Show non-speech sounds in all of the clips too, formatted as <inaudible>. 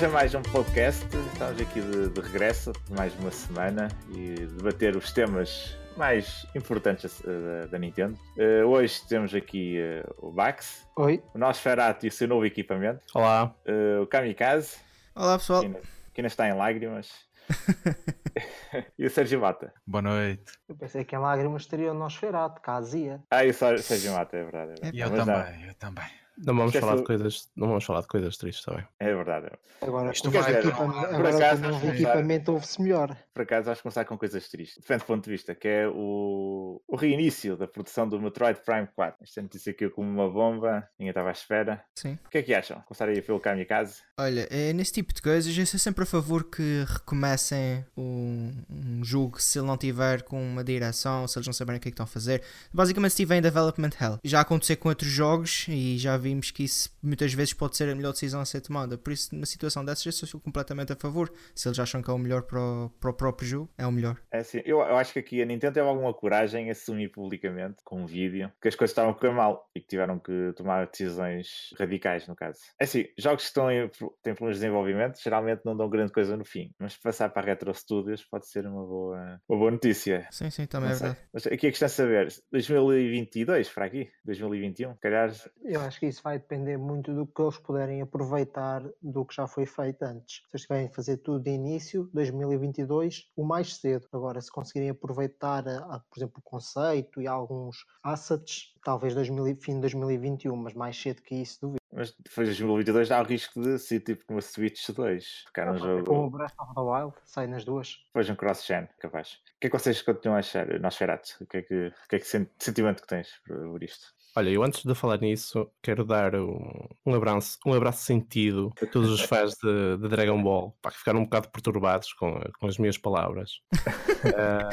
bem-vindos a mais um podcast. Estamos aqui de, de regresso, de mais uma semana e debater os temas mais importantes da, da Nintendo. Uh, hoje temos aqui uh, o Bax, Oi. o nosso Ferati e o seu novo equipamento, Olá. uh, o Kamikaze, Olá pessoal. que ainda, que ainda está em lágrimas, <laughs> <laughs> e o Sérgio Mata. Boa noite. Eu pensei que em lágrimas estaria o Nosferatu, Kazia. Ah, e o Sérgio Mata, é verdade. É verdade. E eu Mas não, também, eu também. Não vamos, Esquece falar de coisas, não vamos falar de coisas tristes também. é verdade. Agora, Isto com o vai- novo por equipamento, agora acaso, o equipamento ouve-se melhor. Por acaso, vamos começar com coisas tristes. Depende do ponto de vista, que é o, o reinício da produção do Metroid Prime 4. Esta notícia aqui como uma bomba, ninguém estava à espera. Sim. O que é que acham? Começar aí pelo Kamikaze? Olha, é, nesse tipo de coisas eu sou sempre a favor que recomecem um, um jogo se ele não tiver com uma direção, se eles não saberem o que é que estão a fazer. Basicamente, se estiver em development hell. Já aconteceu com outros jogos e já vimos que isso muitas vezes pode ser a melhor decisão a ser tomada. Por isso, numa situação dessas, eu sou completamente a favor. Se eles acham que é o melhor para o, para o próprio jogo, é o melhor. É assim, eu, eu acho que aqui a Nintendo teve alguma coragem em assumir publicamente, com um vídeo, que as coisas estavam a correr mal e que tiveram que tomar decisões radicais, no caso. É assim, jogos que estão em, têm problemas de desenvolvimento geralmente não dão grande coisa no fim, mas passar para a Retro Studios pode ser uma boa, uma boa notícia. Sim, sim, também Não é verdade. Mas aqui a questão é saber, 2022 para aqui? 2021? Se calhar Eu acho que isso vai depender muito do que eles puderem aproveitar do que já foi feito antes. Se eles tiverem a fazer tudo de início, 2022, o mais cedo. Agora, se conseguirem aproveitar, a- a, por exemplo, o conceito e alguns assets, talvez 2000, e- fim de 2021, mas mais cedo que isso, duvido. Mas depois de 2022 há o risco de ser tipo como a Switch 2. Ficar um jogo. Como o Breath of the Wild, sai nas duas. Depois um cross-gen, capaz. O que é que vocês continuam a achar, Nosferatu? O que é que, o que, é que sen- sentimento que tens por, por isto? Olha, eu antes de falar nisso, quero dar um, um abraço, um abraço sentido a todos os fãs de, de Dragon Ball, pá, que ficaram um bocado perturbados com, com as minhas palavras <laughs> ah,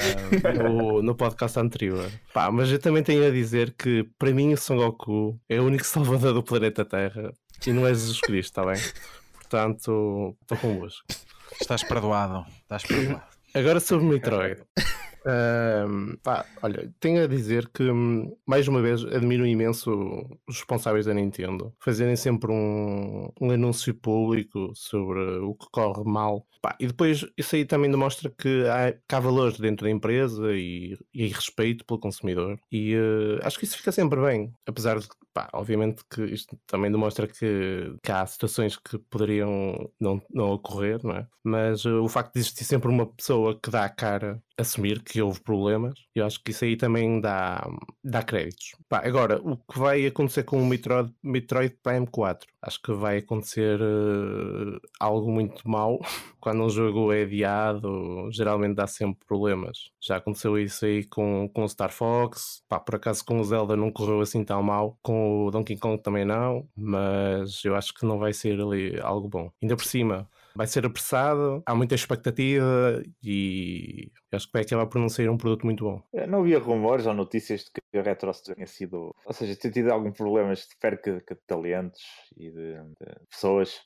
no, no podcast anterior. Pá, mas eu também tenho a dizer que para mim o Son Goku é o único <laughs> salvador do planeta Terra e não é Jesus Cristo, está bem? Portanto, estou convosco. Estás perdoado. Estás perdoado. Agora sobre o Metroid. Pá, olha, tenho a dizer que, hum, mais uma vez, admiro imenso os responsáveis da Nintendo fazerem sempre um, um anúncio público sobre o que corre mal. Pá, e depois isso aí também demonstra que há, que há valores dentro da empresa e, e respeito pelo consumidor. E eh, acho que isso fica sempre bem. Apesar de, obviamente que isto também demonstra que, que há situações que poderiam não, não ocorrer, não é? Mas eh, o facto de existir sempre uma pessoa que dá a cara assumir que houve problemas, eu acho que isso aí também dá, dá créditos. Pá, agora, o que vai acontecer com o Metroid, Metroid Prime 4? Acho que vai acontecer eh, algo muito mau. <laughs> Quando um jogo é adiado, geralmente dá sempre problemas. Já aconteceu isso aí com, com o Star Fox. Pá, por acaso com o Zelda não correu assim tão mal. Com o Donkey Kong também não. Mas eu acho que não vai ser ali algo bom. Ainda por cima, vai ser apressado, há muita expectativa e acho que vai acabar por não sair um produto muito bom. Eh, Não havia rumores ou notícias de que a Retro Studios tinha sido. Ou seja, tinha tido alguns problemas de perca de talentos e de, de pessoas.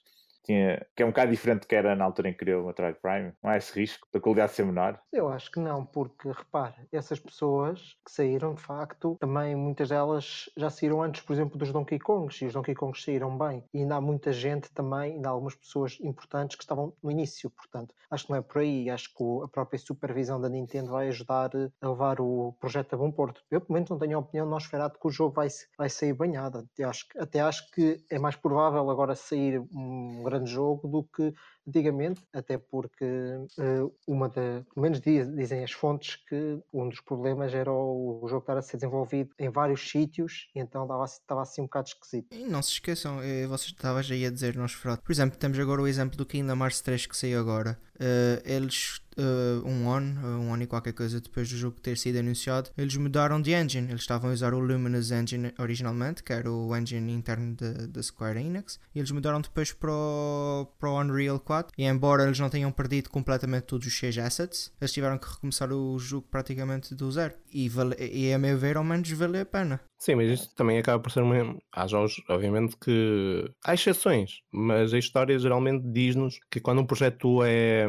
Tinha, que é um bocado diferente do que era na altura em que criou o Metroid Prime. Não há esse risco da qualidade ser menor. Eu acho que não, porque repare, essas pessoas que saíram de facto, também muitas delas já saíram antes, por exemplo, dos Donkey Kongs, e os Donkey Kongs saíram bem. E ainda há muita gente também, ainda há algumas pessoas importantes que estavam no início, portanto, acho que não é por aí. Acho que a própria supervisão da Nintendo vai ajudar eh, a levar o projeto a bom porto. Eu, pelo menos, não tenho a opinião de Nosferatu que o jogo vai, vai sair banhado. Até acho, até acho que é mais provável agora sair um grande jogo do que antigamente, até porque eh, uma da, pelo menos diz- dizem as fontes que um dos problemas era o, jogo estar a ser desenvolvido em vários sítios e então estava, estava assim um bocado esquisito. E não se esqueçam, eh, vocês estavas aí a dizer Nosferatu. Por exemplo, temos agora o exemplo do Kingdom Hearts 3 que saiu agora. Eh, eles, eh, um ano, eh, um ano e qualquer coisa depois do jogo ter sido anunciado, eles mudaram de engine. Eles estavam a usar o Luminous Engine originalmente, que era o engine interno da Square Enix, e eles mudaram depois para o, para Unreal 4. E embora eles não tenham perdido completamente todos os 6 assets, eles tiveram que recomeçar o jogo praticamente do zero. E, vale, e a meu ver, ao menos valeu a pena. Sim, mas isto também acaba por ser uma. Há jogos, obviamente, que. Há exceções, mas a história geralmente diz-nos que quando um projeto é,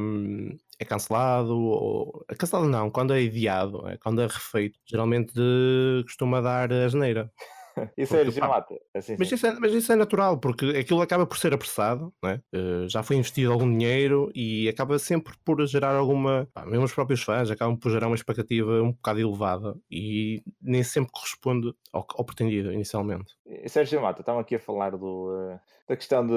é cancelado, ou. é Cancelado não, quando é ideado, é, quando é refeito, geralmente costuma dar a geneira. <laughs> Isso é Porque, pá. Assim, Mas isso, é, mas isso é natural, porque aquilo acaba por ser apressado, é? Eh, já foi investido algum dinheiro e acaba sempre por gerar alguma. pá, mesmo os próprios fãs acabam por gerar uma expectativa um bocado elevada e nem sempre corresponde ao, ao pretendido inicialmente. E Sérgio Mata, estavam aqui a falar do, eh, da questão de,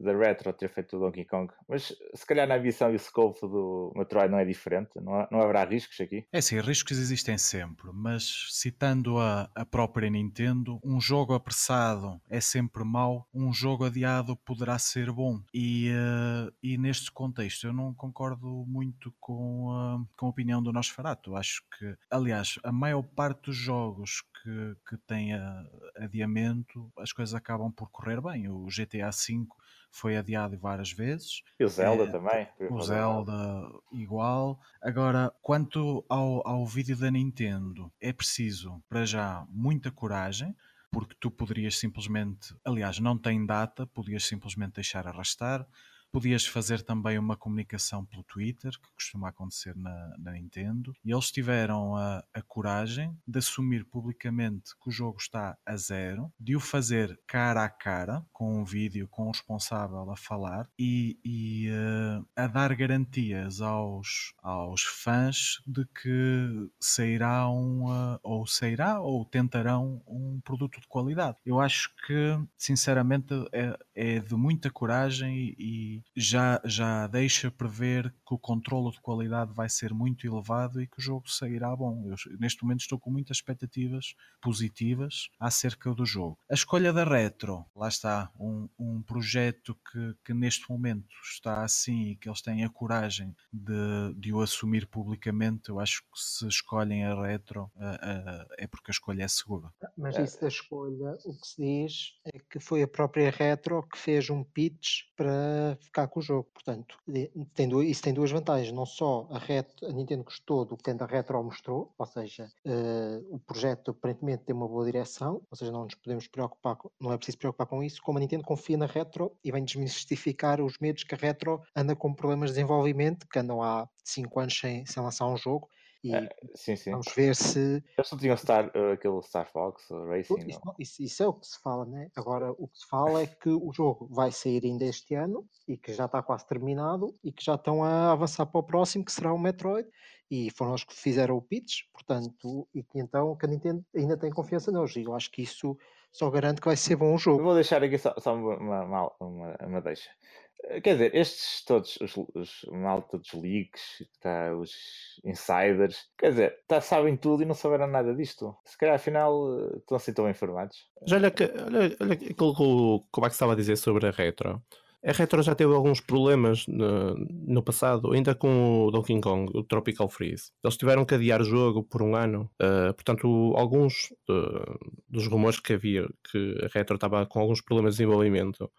da Retro ter feito o Donkey Kong, mas se calhar na ambição e o scope do Metroid não é diferente, não, há- não haverá riscos aqui? É assim, riscos existem sempre, mas citando a, a própria Nintendo, um jogo apressado é sempre mau, um jogo adiado poderá ser bom. E, eh, e neste contexto eu não concordo muito com a, com a opinião do Nosferatu. Acho que, aliás, a maior parte dos jogos que, que têm a- adiamento, as coisas acabam por correr bem. O GTA V foi adiado várias vezes. E o Zelda É, também? O Zelda igual. Agora, quanto ao, ao vídeo da Nintendo, é preciso, para já, muita coragem, porque tu poderias simplesmente, aliás, não tem data, podias simplesmente deixar arrastar. Podias fazer também uma comunicação pelo Twitter, que costuma acontecer na, na Nintendo, e eles tiveram a, a coragem de assumir publicamente que o jogo está a zero, de o fazer cara a cara, com um vídeo com o responsável a falar e, e, eh, a dar garantias aos, aos fãs de que sairá um, eh, ou sairá ou tentarão um produto de qualidade. Eu acho que, sinceramente, é, é de muita coragem e, já, já deixa prever que o controlo de qualidade vai ser muito elevado e que o jogo sairá bom. Eu, neste momento estou com muitas expectativas positivas acerca do jogo. A escolha da Retro, lá está, um, um projeto que, que neste momento está assim e que eles têm a coragem de, de o assumir publicamente. Eu acho que se escolhem a Retro ah, ah, é porque a escolha é segura. Mas É. isso da escolha, o que se diz é que foi a própria Retro que fez um pitch para ficar com o jogo. Portanto, tem isso tem duas vantagens. Não só a, Retro, a Nintendo gostou do que a Retro mostrou, ou seja, eh, o projeto aparentemente tem uma boa direção, ou seja, não nos podemos preocupar, não é preciso preocupar com isso, como a Nintendo confia na Retro e vem desmistificar os medos que a Retro anda com problemas de desenvolvimento, que andam há 5 anos sem, sem lançar um jogo. E É, sim, sim. vamos ver se Eles não tinham Star, eh, aquele Star Fox uh, Racing, Isso, não? isso- isso é o que se fala, né? Agora, o que se fala é que o jogo vai sair ainda este ano e que já está quase terminado e que já estão a avançar para o próximo, que será o Metroid. E foram eles que fizeram o pitch, portanto, e que então que a Nintendo ainda tem confiança neles. E eu acho que isso só garante que vai ser bom o Eu jogo. vou deixar aqui só, só uma, uma, uma- uma deixa. Eh, Quer dizer, estes todos, os, os malta dos leaks, tá, os insiders, quer dizer, tá, sabem tudo e não souberam nada disto. Se calhar afinal eh, estão assim tão informados. Já olha, olha, olha aquilo que o o Max estava a dizer sobre a Retro. A Retro já teve alguns problemas no, no passado, ainda com o Donkey Kong, o Tropical Freeze. Eles tiveram que adiar o jogo por um ano. Uh, portanto, alguns uh, dos rumores que havia que a Retro estava com alguns problemas de desenvolvimento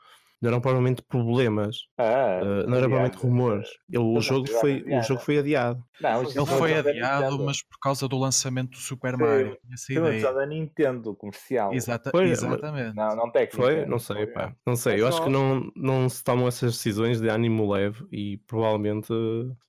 não eram provavelmente problemas, Ah, uh, não eram provavelmente rumores. Ele- o, jogo foi, o adiado. jogo foi adiado. Não, Ele foi é adiado, mas por causa do lançamento do Super Foi- Mario. Tinha Foi da Nintendo comercial. Exata, Foi, exatamente. Não, não técnica. Foi? Não sei, Foi, pá. Não sei. É Eu acho que não, não se tomam essas decisões de ânimo leve e provavelmente.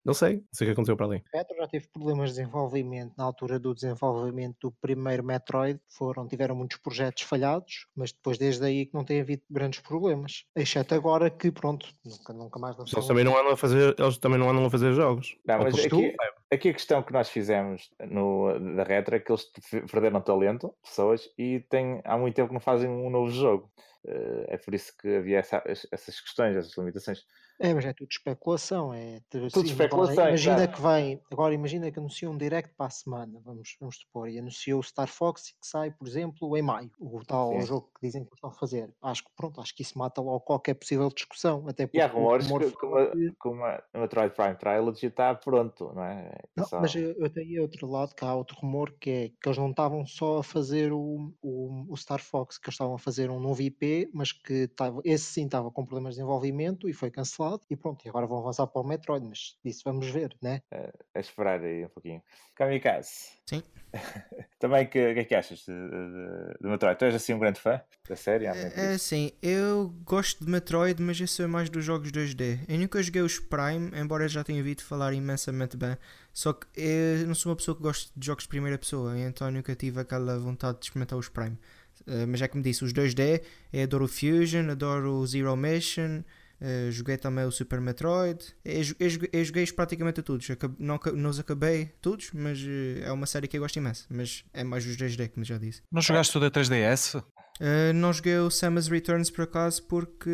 Não sei. Não sei o que aconteceu para ali. A Retro já teve problemas de desenvolvimento na altura do desenvolvimento do primeiro Metroid. Foram, tiveram muitos projetos falhados, mas depois desde aí que não tem havido grandes problemas. Exceto agora que, pronto, nunca, nunca mais lançaram Eles também não andam a fazer, eles também não andam a fazer jogos. Não, mas aqui, aqui a questão que nós fizemos no, da Retro é que eles perderam talento, pessoas, e tem, há muito tempo que não fazem um novo jogo. Eh, é por isso que havia essa- essas questões, essas limitações. É, mas é tudo especulação. É Tudo sim, especulação, agora Imagina claro. que vem, agora imagina que anuncia um direct para a semana, vamos, vamos supor, e anunciou o Star Fox que sai, por exemplo, em maio, o tal Sim. jogo que dizem que estão a fazer. Acho que pronto, acho que isso mata logo qualquer possível discussão, até porque E há rumores rumor que, uma, que- que uma Metroid Prime Trilogy está pronto, não é? É Não, só- mas eu, tenho outro lado, que há outro rumor que é que eles não estavam só a fazer o, o, o Star Fox, que eles estavam a fazer um novo IP, mas que estava, esse sim estava com problemas de desenvolvimento e foi cancelado, e pronto, e agora vão avançar para o Metroid, mas isso vamos ver, né? É esperar aí um pouquinho. Kamikaze. Sim. <laughs> Também, que- o que é que achas de, de, de Metroid? Tu és assim um grande fã da série? muito É isso? assim, eu gosto de Metroid, mas eu sou mais dos jogos 2D. Eu nunca joguei os Prime, embora eu já tenha ouvido falar imensamente bem. Só que eu não sou uma pessoa que gosta de jogos de primeira pessoa, então nunca tive aquela vontade de experimentar os Prime. Uh, mas é como disse, os 2D, eu adoro o Fusion, adoro o Zero Mission, uh, joguei também o Super Metroid. Eu, eu, eu joguei praticamente a todos. Acab não, não os acabei todos, mas uh, é uma série que eu gosto imenso. Mas é mais os 2D, como já disse. Não jogaste tudo a 3DS? Uh, não joguei o Samus Returns por acaso porque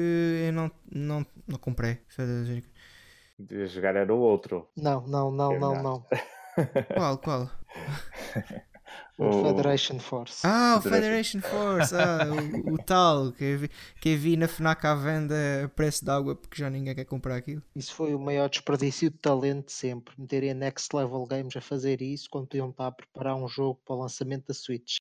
eu não, não, não comprei. Devia jogar era o outro. Não, não, não, não, não. qual, qual? <laughs> O Federation Force. Ah, o Federation Force, ah, o, o, tal que eu, vi, que eu vi na FNAC à venda a preço de água porque já ninguém quer comprar aquilo. Isso foi o maior desperdício de talento de sempre. Meterem a Next Level Games a fazer isso quando podiam estar a preparar um jogo para o lançamento da Switch.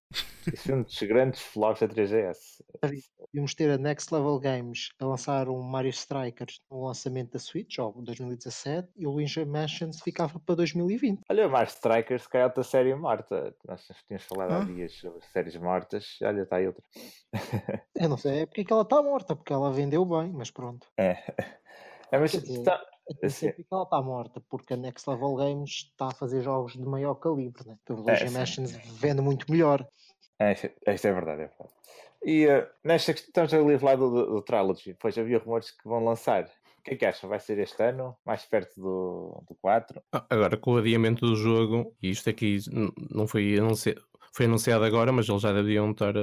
Isso é um dos grandes flops da 3GS. Devíamos ter a Next Level Games a lançar um Mario Strikers no lançamento da Switch, ou 2017, e o Luigi Mansions ficava para 2020. Olha, o Mario Strikers cai outra série morta. Nós tínhamos falado há dias sobre séries mortas. Olha, está aí outra. <laughs> Eu não sei, é porque é que ela está morta, porque ela vendeu bem, mas pronto. É, é mas dizer, está... Assim. que ela está morta, porque a Next Level Games está a fazer jogos de maior calibre, né? O Luigi é, Mansions vende muito melhor. É, isto é verdade, é verdade. E uh, nesta estamos ali a falar do, do, do Trilogy, pois havia rumores que vão lançar o que é que acha? Vai ser este ano? Mais perto do, do 4? Ah, agora, com o adiamento do jogo, e isto aqui não foi anunciado, foi anunciado agora, mas eles já deviam estar.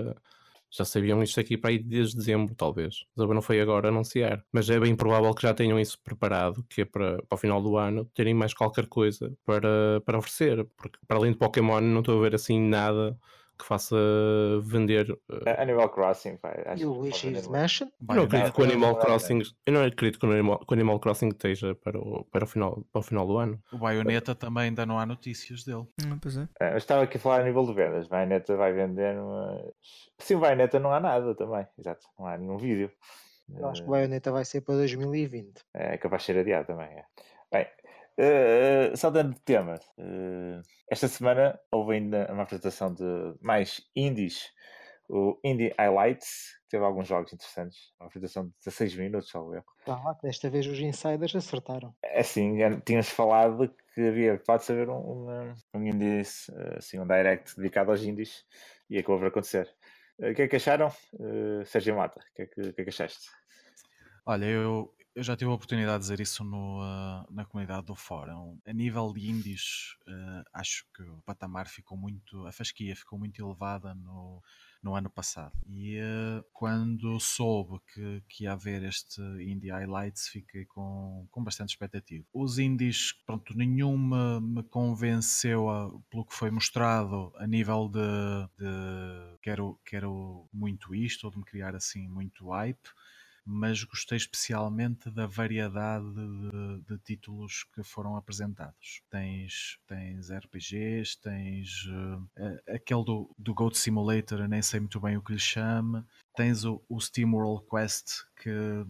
Já sabiam isto aqui para aí desde dezembro, talvez. Não foi agora anunciar. Mas é bem provável que já tenham isso preparado, que é para, para o final do ano terem mais qualquer coisa para, para oferecer. Porque para além de Pokémon, não estou a ver assim nada que faça vender uh... Animal Crossing. Pai, e o Luigi's Mansion? Eu não acredito que o Animal Crossing. Eu não acredito que o Animal, que o Animal Crossing esteja para o, para, o final, para o final do ano. O Bayonetta também ainda não há notícias dele. Não, pois é. é eu estava aqui a falar a nível de vendas. Bayonetta vai vender, mas. Sim, o Bayonetta não há nada também. Exato, não há nenhum vídeo. Eu acho que o Bayonetta vai ser para 2020. É capaz de ser adiado também. É. Bem, Uh, saltando de tema, uh, esta semana houve ainda uma apresentação de mais indies, o Indie Highlights, teve alguns jogos interessantes, uma apresentação de 16 minutos, ao erro. Tá lá, desta vez os insiders acertaram. É assim, tínhamos falado que havia, pode saber, um, um, um indie, assim, um direct dedicado aos indies, e acabou por acontecer. O que é que acharam? Uh, Sérgio Mata, o que, é que, que, é que achaste? Olha, eu, eu já tive a oportunidade de dizer isso no, uh, na comunidade do fórum. A nível de indies, uh, acho que o patamar ficou muito, a fasquia ficou muito elevada no, no ano passado. E uh, quando soube que, que ia haver este Indie Highlights, fiquei com, com bastante expectativa. Os indies, pronto, nenhum me, me convenceu a, pelo que foi mostrado a nível de, de quero, quero muito isto, ou de me criar assim muito hype mas gostei especialmente da variedade de, de, títulos que foram apresentados. Tens, tens RPGs, tens uh, aquele do, do Goat Simulator, nem sei muito bem o que lhe chama, tens o, o Steam World Quest que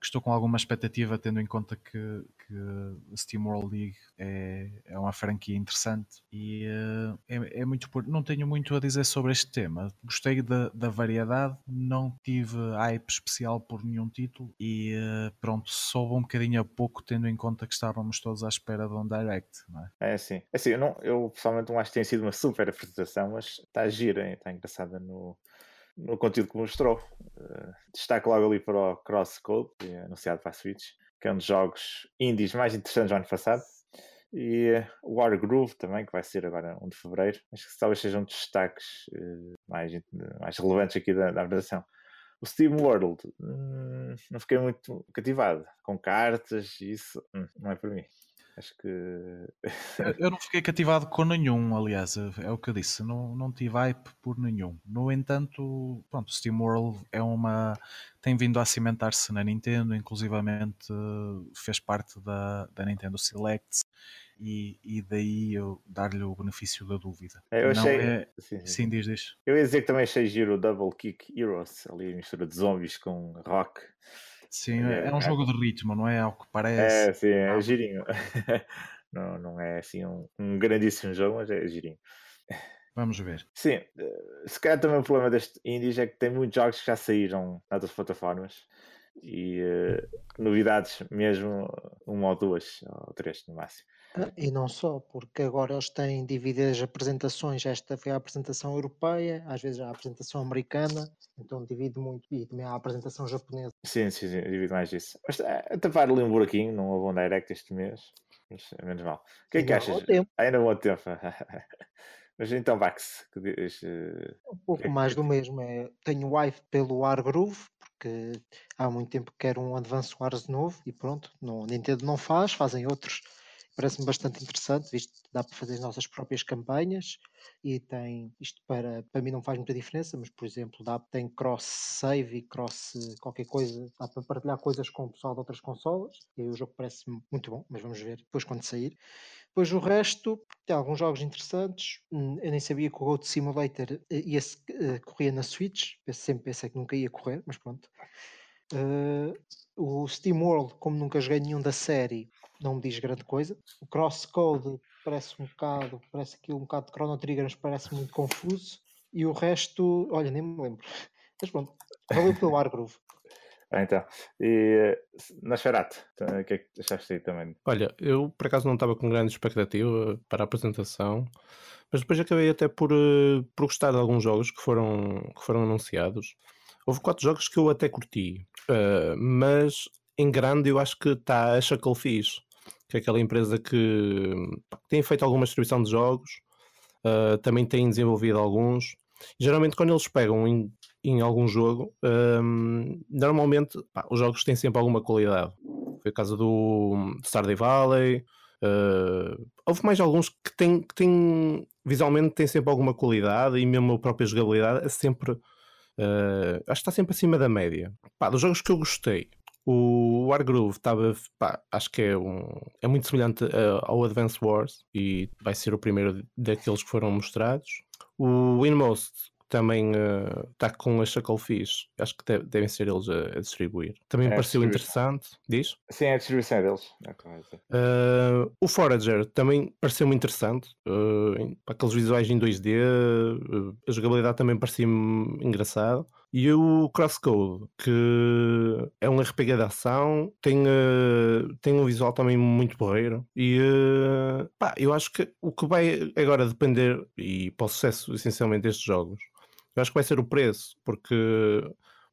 que estou com alguma expectativa, tendo em conta que, que a Steam World League é, é uma franquia interessante e uh, é, é, muito por... não tenho muito a dizer sobre este tema. Gostei da, da variedade, não tive hype especial por nenhum título e uh, pronto, soube um bocadinho a pouco, tendo em conta que estávamos todos à espera de um direct. Não é? é assim, é assim eu, não, eu pessoalmente não acho que tenha sido uma super apresentação, mas está gira, está engraçada no no conteúdo que mostrou. Uh, destaque logo ali para o Crosscode, é anunciado para a Switch, que é um dos jogos indies mais interessantes do ano passado. E o War Groove também, que vai ser agora 1 de Fevereiro. Acho que talvez sejam um dos destaques uh, mais, mais relevantes aqui da, da apresentação. O Steam World, hum, não fiquei muito cativado. Com cartas, isso hum, não é para mim. Acho que. eu não fiquei cativado com nenhum, aliás, é o que eu disse, não, não tive hype por nenhum. No entanto, pronto, SteamWorld é uma. tem vindo a cimentar-se na Nintendo, inclusivamente fez parte da, da Nintendo Selects. E, e, daí eu dar-lhe o benefício da dúvida. É, eu achei... É... Sim, sim. sim, diz, diz. Eu ia dizer que também achei giro o Double Kick Heroes, ali a mistura de zombies com rock. Sim, é, é um é, jogo de ritmo, não é? Ao que parece. É, sim, é ah. girinho. <laughs> não, não é assim um, um grandíssimo jogo, mas é girinho. Vamos ver. Sim, eh, se calhar também o problema deste Indies é que tem muitos jogos que já saíram outras plataformas e uh, novidades mesmo uma ou duas ou três no máximo. Ah, E não só, porque agora eles têm dividido as apresentações. Esta foi a apresentação europeia, às vezes a apresentação americana, então divide muito. E também há a apresentação japonesa. Sim, sim, sim, eu divido mais isso. Mas eh, tapar ali um buraquinho, não houve um direct este mês. Mas é menos mal. O que é que Ainda há achas? tempo. Ainda vou tempo. <laughs> Mas então, Vax, que diz, eh, Um pouco que é mais do mesmo. É, tenho wife pelo Wargroove, porque há muito tempo que quero um Advance Wars novo e pronto, não, a Nintendo não faz, fazem outros. Parece-me bastante interessante, visto que dá para fazer as nossas próprias campanhas e tem, isto para, para mim não faz muita diferença, mas por exemplo, dá, tem cross-save e cross qualquer coisa, dá para partilhar coisas com o pessoal de outras consolas e o jogo parece-me muito bom, mas vamos ver depois quando sair. Depois o resto, tem alguns jogos interessantes. Hum, Eu nem sabia que o Goat Simulator eh, ia eh, corria na Switch. Sempre pensei que nunca ia correr, mas pronto. Eh, o Steam World, como nunca joguei nenhum da série, não me diz grande coisa. O Crosscode parece um bocado, parece aquilo um bocado de Chrono Trigger, mas parece muito confuso. E o resto, olha, nem me lembro. Mas pronto, valeu pelo Wargroove. <laughs> Ah, então. E eh, Nosferatu, então, o que é que achaste aí também? Olha, eu por acaso não estava com grande expectativa para a apresentação, mas depois acabei até por, eh, por gostar de alguns jogos que foram, que foram anunciados. Houve quatro jogos que eu até curti, eh, mas em grande eu acho que está a Chucklefish, que é aquela empresa que tem feito alguma distribuição de jogos, eh, também tem desenvolvido alguns. Geralmente quando eles pegam em, em algum jogo, ehm, normalmente pá, os jogos têm sempre alguma qualidade. Foi o caso do Stardew Valley. eh, houve mais alguns que têm, que têm visualmente têm sempre alguma qualidade e mesmo a própria jogabilidade é sempre eh, acho que está sempre acima da média. Pá, dos jogos que eu gostei, o Wargroove estava, pá, acho que é, um, é muito semelhante eh, ao Advance Wars e vai ser o primeiro daqueles que foram mostrados. O Inmost também está com a Chucklefish, acho que deve- devem ser eles a, a distribuir. Também É, pareceu interessante, diz? Sim, é a distribuição deles. Uh, o Forager também pareceu-me interessante. uh, aqueles visuais em 2D, uh, a jogabilidade também parecia-me engraçado. E o Crosscode, que é um RPG de ação, tem, uh, tem um visual também muito porreiro. E uh, pá, eu acho que o que vai agora depender, e para o sucesso essencialmente destes jogos, eu acho que vai ser o preço, porque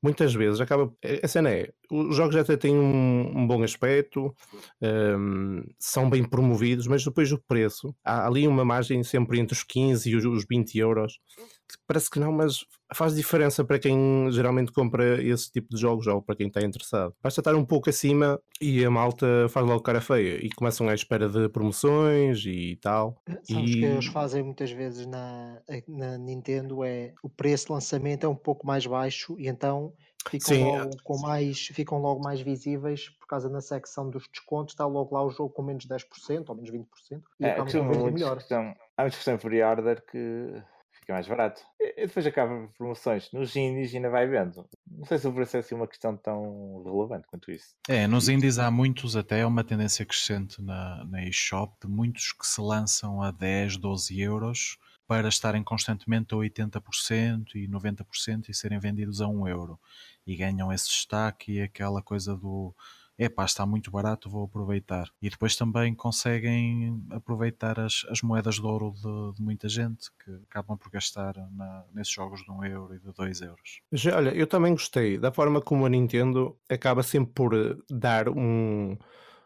muitas vezes acaba. A cena é, os jogos até têm um, um bom aspecto, um, são bem promovidos, mas depois o preço, há ali uma margem sempre entre os 15 e os 20 euros. Que Parece que não, mas faz diferença para quem geralmente compra esse tipo de jogos ou para quem está interessado. Basta estar um pouco acima e a malta faz logo cara feia e começam à espera de promoções e tal. Sabes que E- eles fazem muitas vezes na, na Nintendo é o preço de lançamento é um pouco mais baixo e então ficam Sim, logo com mais ficam logo mais visíveis por causa na secção dos descontos está logo lá o jogo com menos 10% ou menos 20% e É, vender muitos melhor. que há que estão em pre-order que fica mais barato. E, e depois acaba promoções. Nos indies ainda vai vendo. Não sei se o preço é assim uma questão tão relevante quanto isso. É, nos indies há muitos, até é uma tendência crescente na, na eShop, de muitos que se lançam a 10, 12 euros para estarem constantemente a 80% e 90% e serem vendidos a 1 euro. E ganham esse destaque e aquela coisa do epá, está muito barato, vou aproveitar. E depois também conseguem aproveitar as, as moedas de ouro de, de muita gente que acabam por gastar na- nesses jogos de 1 euro e de 2 euros. Já, olha, eu também gostei da forma como a Nintendo acaba sempre por eh, dar um,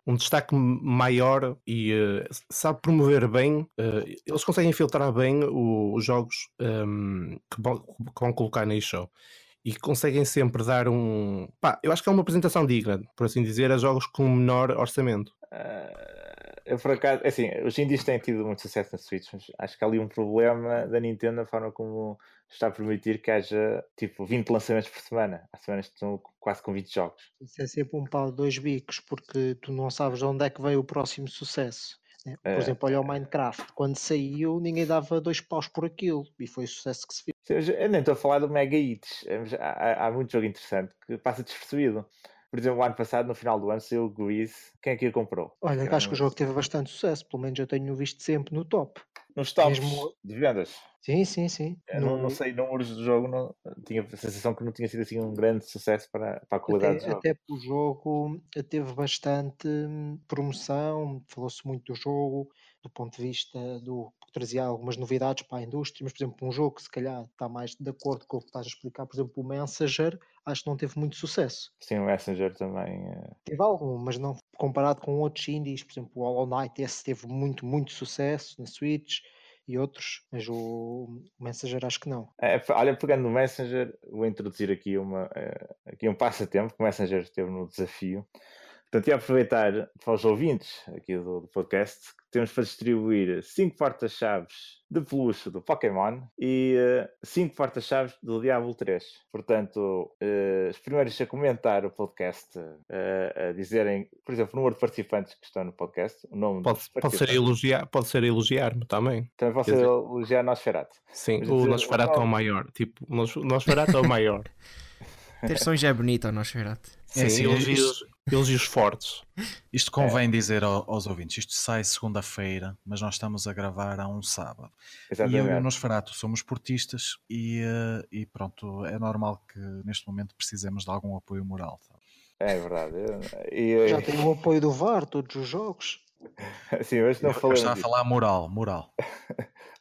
um destaque maior e eh, sabe promover bem. eh, eles conseguem filtrar bem o- os jogos ehm, que, vão, que vão colocar na eShop. E conseguem sempre dar um. Pá, eu acho que é uma apresentação digna, por assim dizer, a jogos com menor orçamento. Ah, eu por acaso, é assim, os indies têm tido muito sucesso na Switch, mas acho que há ali um problema da Nintendo na forma como está a permitir que haja tipo 20 lançamentos por semana. Há semanas que estão quase com 20 jogos. Isso é sempre um pau de dois bicos porque tu não sabes de onde é que veio o próximo sucesso. né? Por É. exemplo, olha o Minecraft, quando saiu ninguém dava dois paus por aquilo e foi o sucesso que se fez. Eu nem estou a falar do Mega Hits. É, Há, há- muito jogo interessante que passa despercebido. por exemplo, o ano passado, no final do ano, saiu o Grease. Quem é que o comprou? Olha, acho que o jogo teve bastante sucesso, pelo menos eu tenho visto sempre no top. Nos tops Mesmo- de vendas. Sim, sim, sim. Eu não, No- não sei números do jogo, não, tinha a sensação que não tinha sido assim um grande sucesso para, para a qualidade Até, do jogo. até porque o jogo eh, teve bastante hum, promoção, falou-se muito do jogo, do ponto de vista do que trazia algumas novidades para a indústria, mas, por exemplo, um jogo que se calhar está mais de acordo com o que estás a explicar, por exemplo, o Messenger, acho que não teve muito sucesso. Sim, o Messenger também. eh, Teve algum, mas não comparado com outros indies, por exemplo, o Hollow Knight, esse teve muito, muito sucesso na Switch e outros, mas o Messenger acho que não. É, olha, pegando no Messenger, vou introduzir aqui, uma, eh, aqui um <laughs> passatempo que o Messenger esteve no desafio. Portanto, ia aproveitar para os ouvintes aqui do, do podcast que temos para distribuir 5 portas-chaves de peluche do Pokémon e 5 portas-chaves do Diablo 3. Portanto, eh, os primeiros a comentar o podcast, eh, a dizerem, por exemplo, o número de participantes que estão no podcast, o nome Pode, pode ser elogiar, pode ser elogiar-me também. Também pode quer ser dizer- elogiar Nosferatu. Sim, Mas o dizer- Nosferatu é o maior. Tipo, o Nos- o Nosferatu é o maior. <laughs> Ter sons é bonito ao Nosferatu. Sim, É elogios, elogios fortes. Isto convém dizer ao- aos ouvintes, isto sai segunda-feira, mas nós estamos a gravar a um sábado. E eu e o Exatamente. Nosferatu somos portistas e, eh, e pronto, é normal que neste momento precisemos de algum apoio moral. sabe? É verdade. E, Já tem o apoio do VAR, todos os jogos. <laughs> Sim, hoje não falei. estava a falar moral, moral.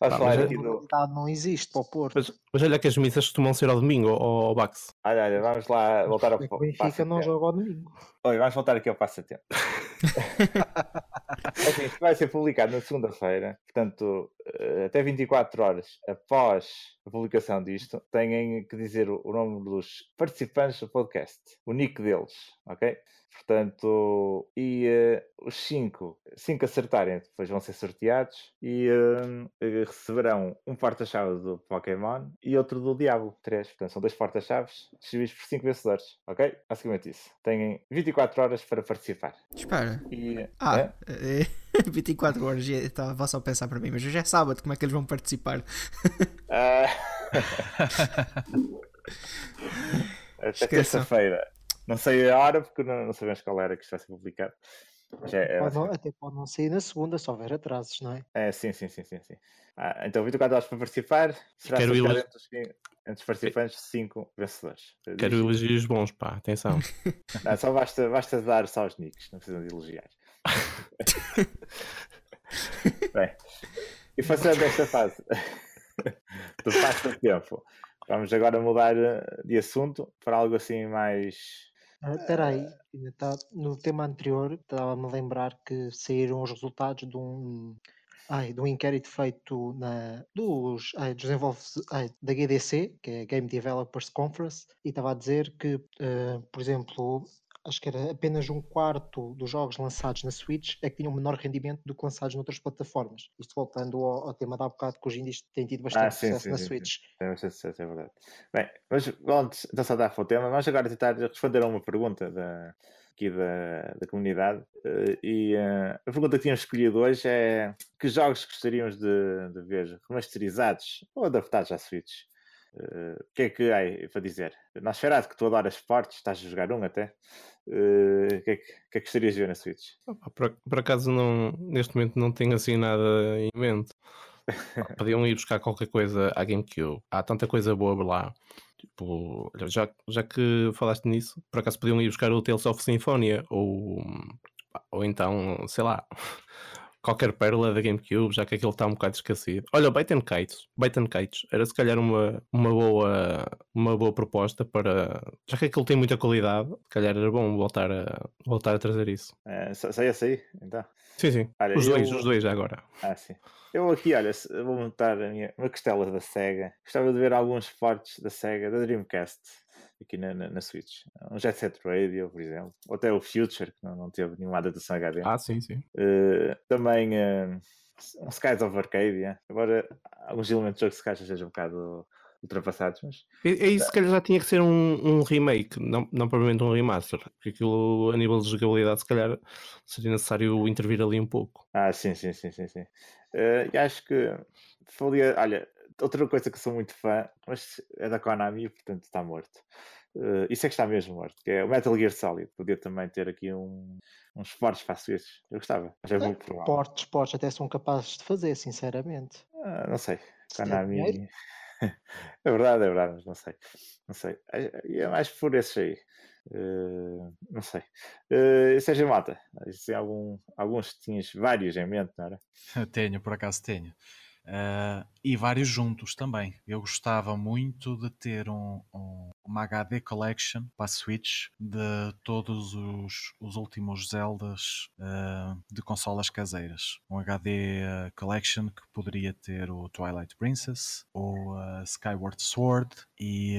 Ah, falar mas aqui do. moralidade não existe para o Porto. Mas, mas olha que as missas costumam ser ao domingo, ao, ao Bax. Olha, olha, vamos lá voltar ao É Benfica não passatempo. joga ao domingo. Olha, vamos voltar aqui ao passatempo. <laughs> assim, isto vai ser publicado na segunda-feira, portanto, até 24 horas após a publicação disto, têm que dizer o nome dos participantes do podcast, o nick deles, ok? Portanto, e eh, os 5, cinco acertarem, depois vão ser sorteados e eh, receberão um porta-chave do Pokémon e outro do Diablo 3. Portanto, são dois porta-chaves distribuídos por 5 vencedores, ok? Basicamente isso. Têm 24 horas para participar. Espera. E, Ah, né? eh, <laughs> 24 horas, e estava só a pensar para mim, mas hoje é sábado, como é que eles vão participar? Ah, Até <laughs> Esqueçam. terça-feira. Não sei a hora porque não, não sabemos qual era que isto vai ser publicado. Mas é, é, Pode não- até pode não sair na segunda, se houver atrasos, não é? é, sim, sim, sim, sim, sim. Ah, então 24 horas para participar. Será Quero sorteado elogi- entre os, entre os participantes 5 vencedores. Quero elogios bons, pá, atenção. <laughs> Não, só basta, basta dar só os nicks, não precisam de elogiar. <laughs> Bem, e passando esta fase <laughs> do passatempo, vamos agora mudar eh, de assunto para algo assim mais. Ah, Espera aí, ainda tá- no tema anterior estava-me a lembrar que saíram os resultados de um, ai, de um inquérito feito na, dos, ai, dos desenvolvedores ai, da GDC, que é Game Developers Conference, e estava a dizer que, eh, por exemplo, acho que era apenas um quarto dos jogos lançados na Switch é que tinham menor rendimento do que lançados noutras plataformas. Isto voltando ao, ao tema há bocado que os indies têm tido bastante Ah, sim, sucesso sim, na sim. Switch. É bastante sucesso, é verdade. Bem, mas vamos então só dar para o tema. Vamos agora tentar responder a uma pergunta da, aqui da, da comunidade. Eh, E eh, a pergunta que tínhamos escolhido hoje é que jogos gostaríamos de, de ver remasterizados ou adaptados à Switch? Eh, O que é que há para dizer? Nosferatu, que tu adoras esportes, estás a jogar um até. eh, O que, é que, que é que gostarias de ver na Switch? Por, por acaso, não, neste momento, não tenho assim nada em mente. <laughs> Podiam ir buscar qualquer coisa à GameCube. Há tanta coisa boa lá. Tipo, já, já que falaste nisso, por acaso podiam ir buscar o Tales of Symphonia ou, ou então, sei lá, qualquer pérola da GameCube, já que aquilo está um bocado esquecido. Olha, o Bait and Kites, Bait and Kites era se calhar uma, uma, boa, uma boa proposta para. Já que aquilo tem muita qualidade, se calhar era bom voltar a, voltar a trazer isso. Só, só esse aí? Então. Sim, sim. Olha, os dois, eu- os dois já agora. Ah, sim. Eu aqui, olha, vou montar a minha, uma costela da SEGA. Gostava de ver alguns portes da SEGA, da Dreamcast, aqui na, na, na Switch. Um Jet Set Radio, por exemplo. Ou até o Future, que não, não teve nenhuma adaptação HD. Ah, sim, sim. Eh, também eh, um Skies of Arcadia. Agora, alguns elementos do jogo se calhar já sejam um bocado ultrapassados, mas É, é isso, se calhar já tinha que ser um, um remake, não, não propriamente um remaster, porque aquilo a nível de jogabilidade, se calhar seria necessário intervir ali um pouco. Ah, sim, sim, sim, sim, sim. Eh, e acho que falia, olha, outra coisa que sou muito fã, mas é da Konami, portanto está morto. Uh, isso é que está mesmo morto, que é o Metal Gear Solid. Podia também ter aqui um, uns portes para Switch. Eu gostava, mas é muito provável. Portes, portes até são capazes de fazer, sinceramente. Ah, não sei. Se Konami. <laughs> É verdade, é verdade, mas não sei. Não sei. É é mais por esses aí. Eh, não sei. Uh, Sérgio Mata, algum, alguns tinhas vários em mente, não era? <laughs> Tenho, por acaso tenho. Ah, e vários juntos também. Eu gostava muito de ter um, um- uma HD Collection para a Switch de todos os, os últimos Zeldas ah, de consolas caseiras. Um HD ah, Collection que poderia ter o Twilight Princess, o Skyward Sword e,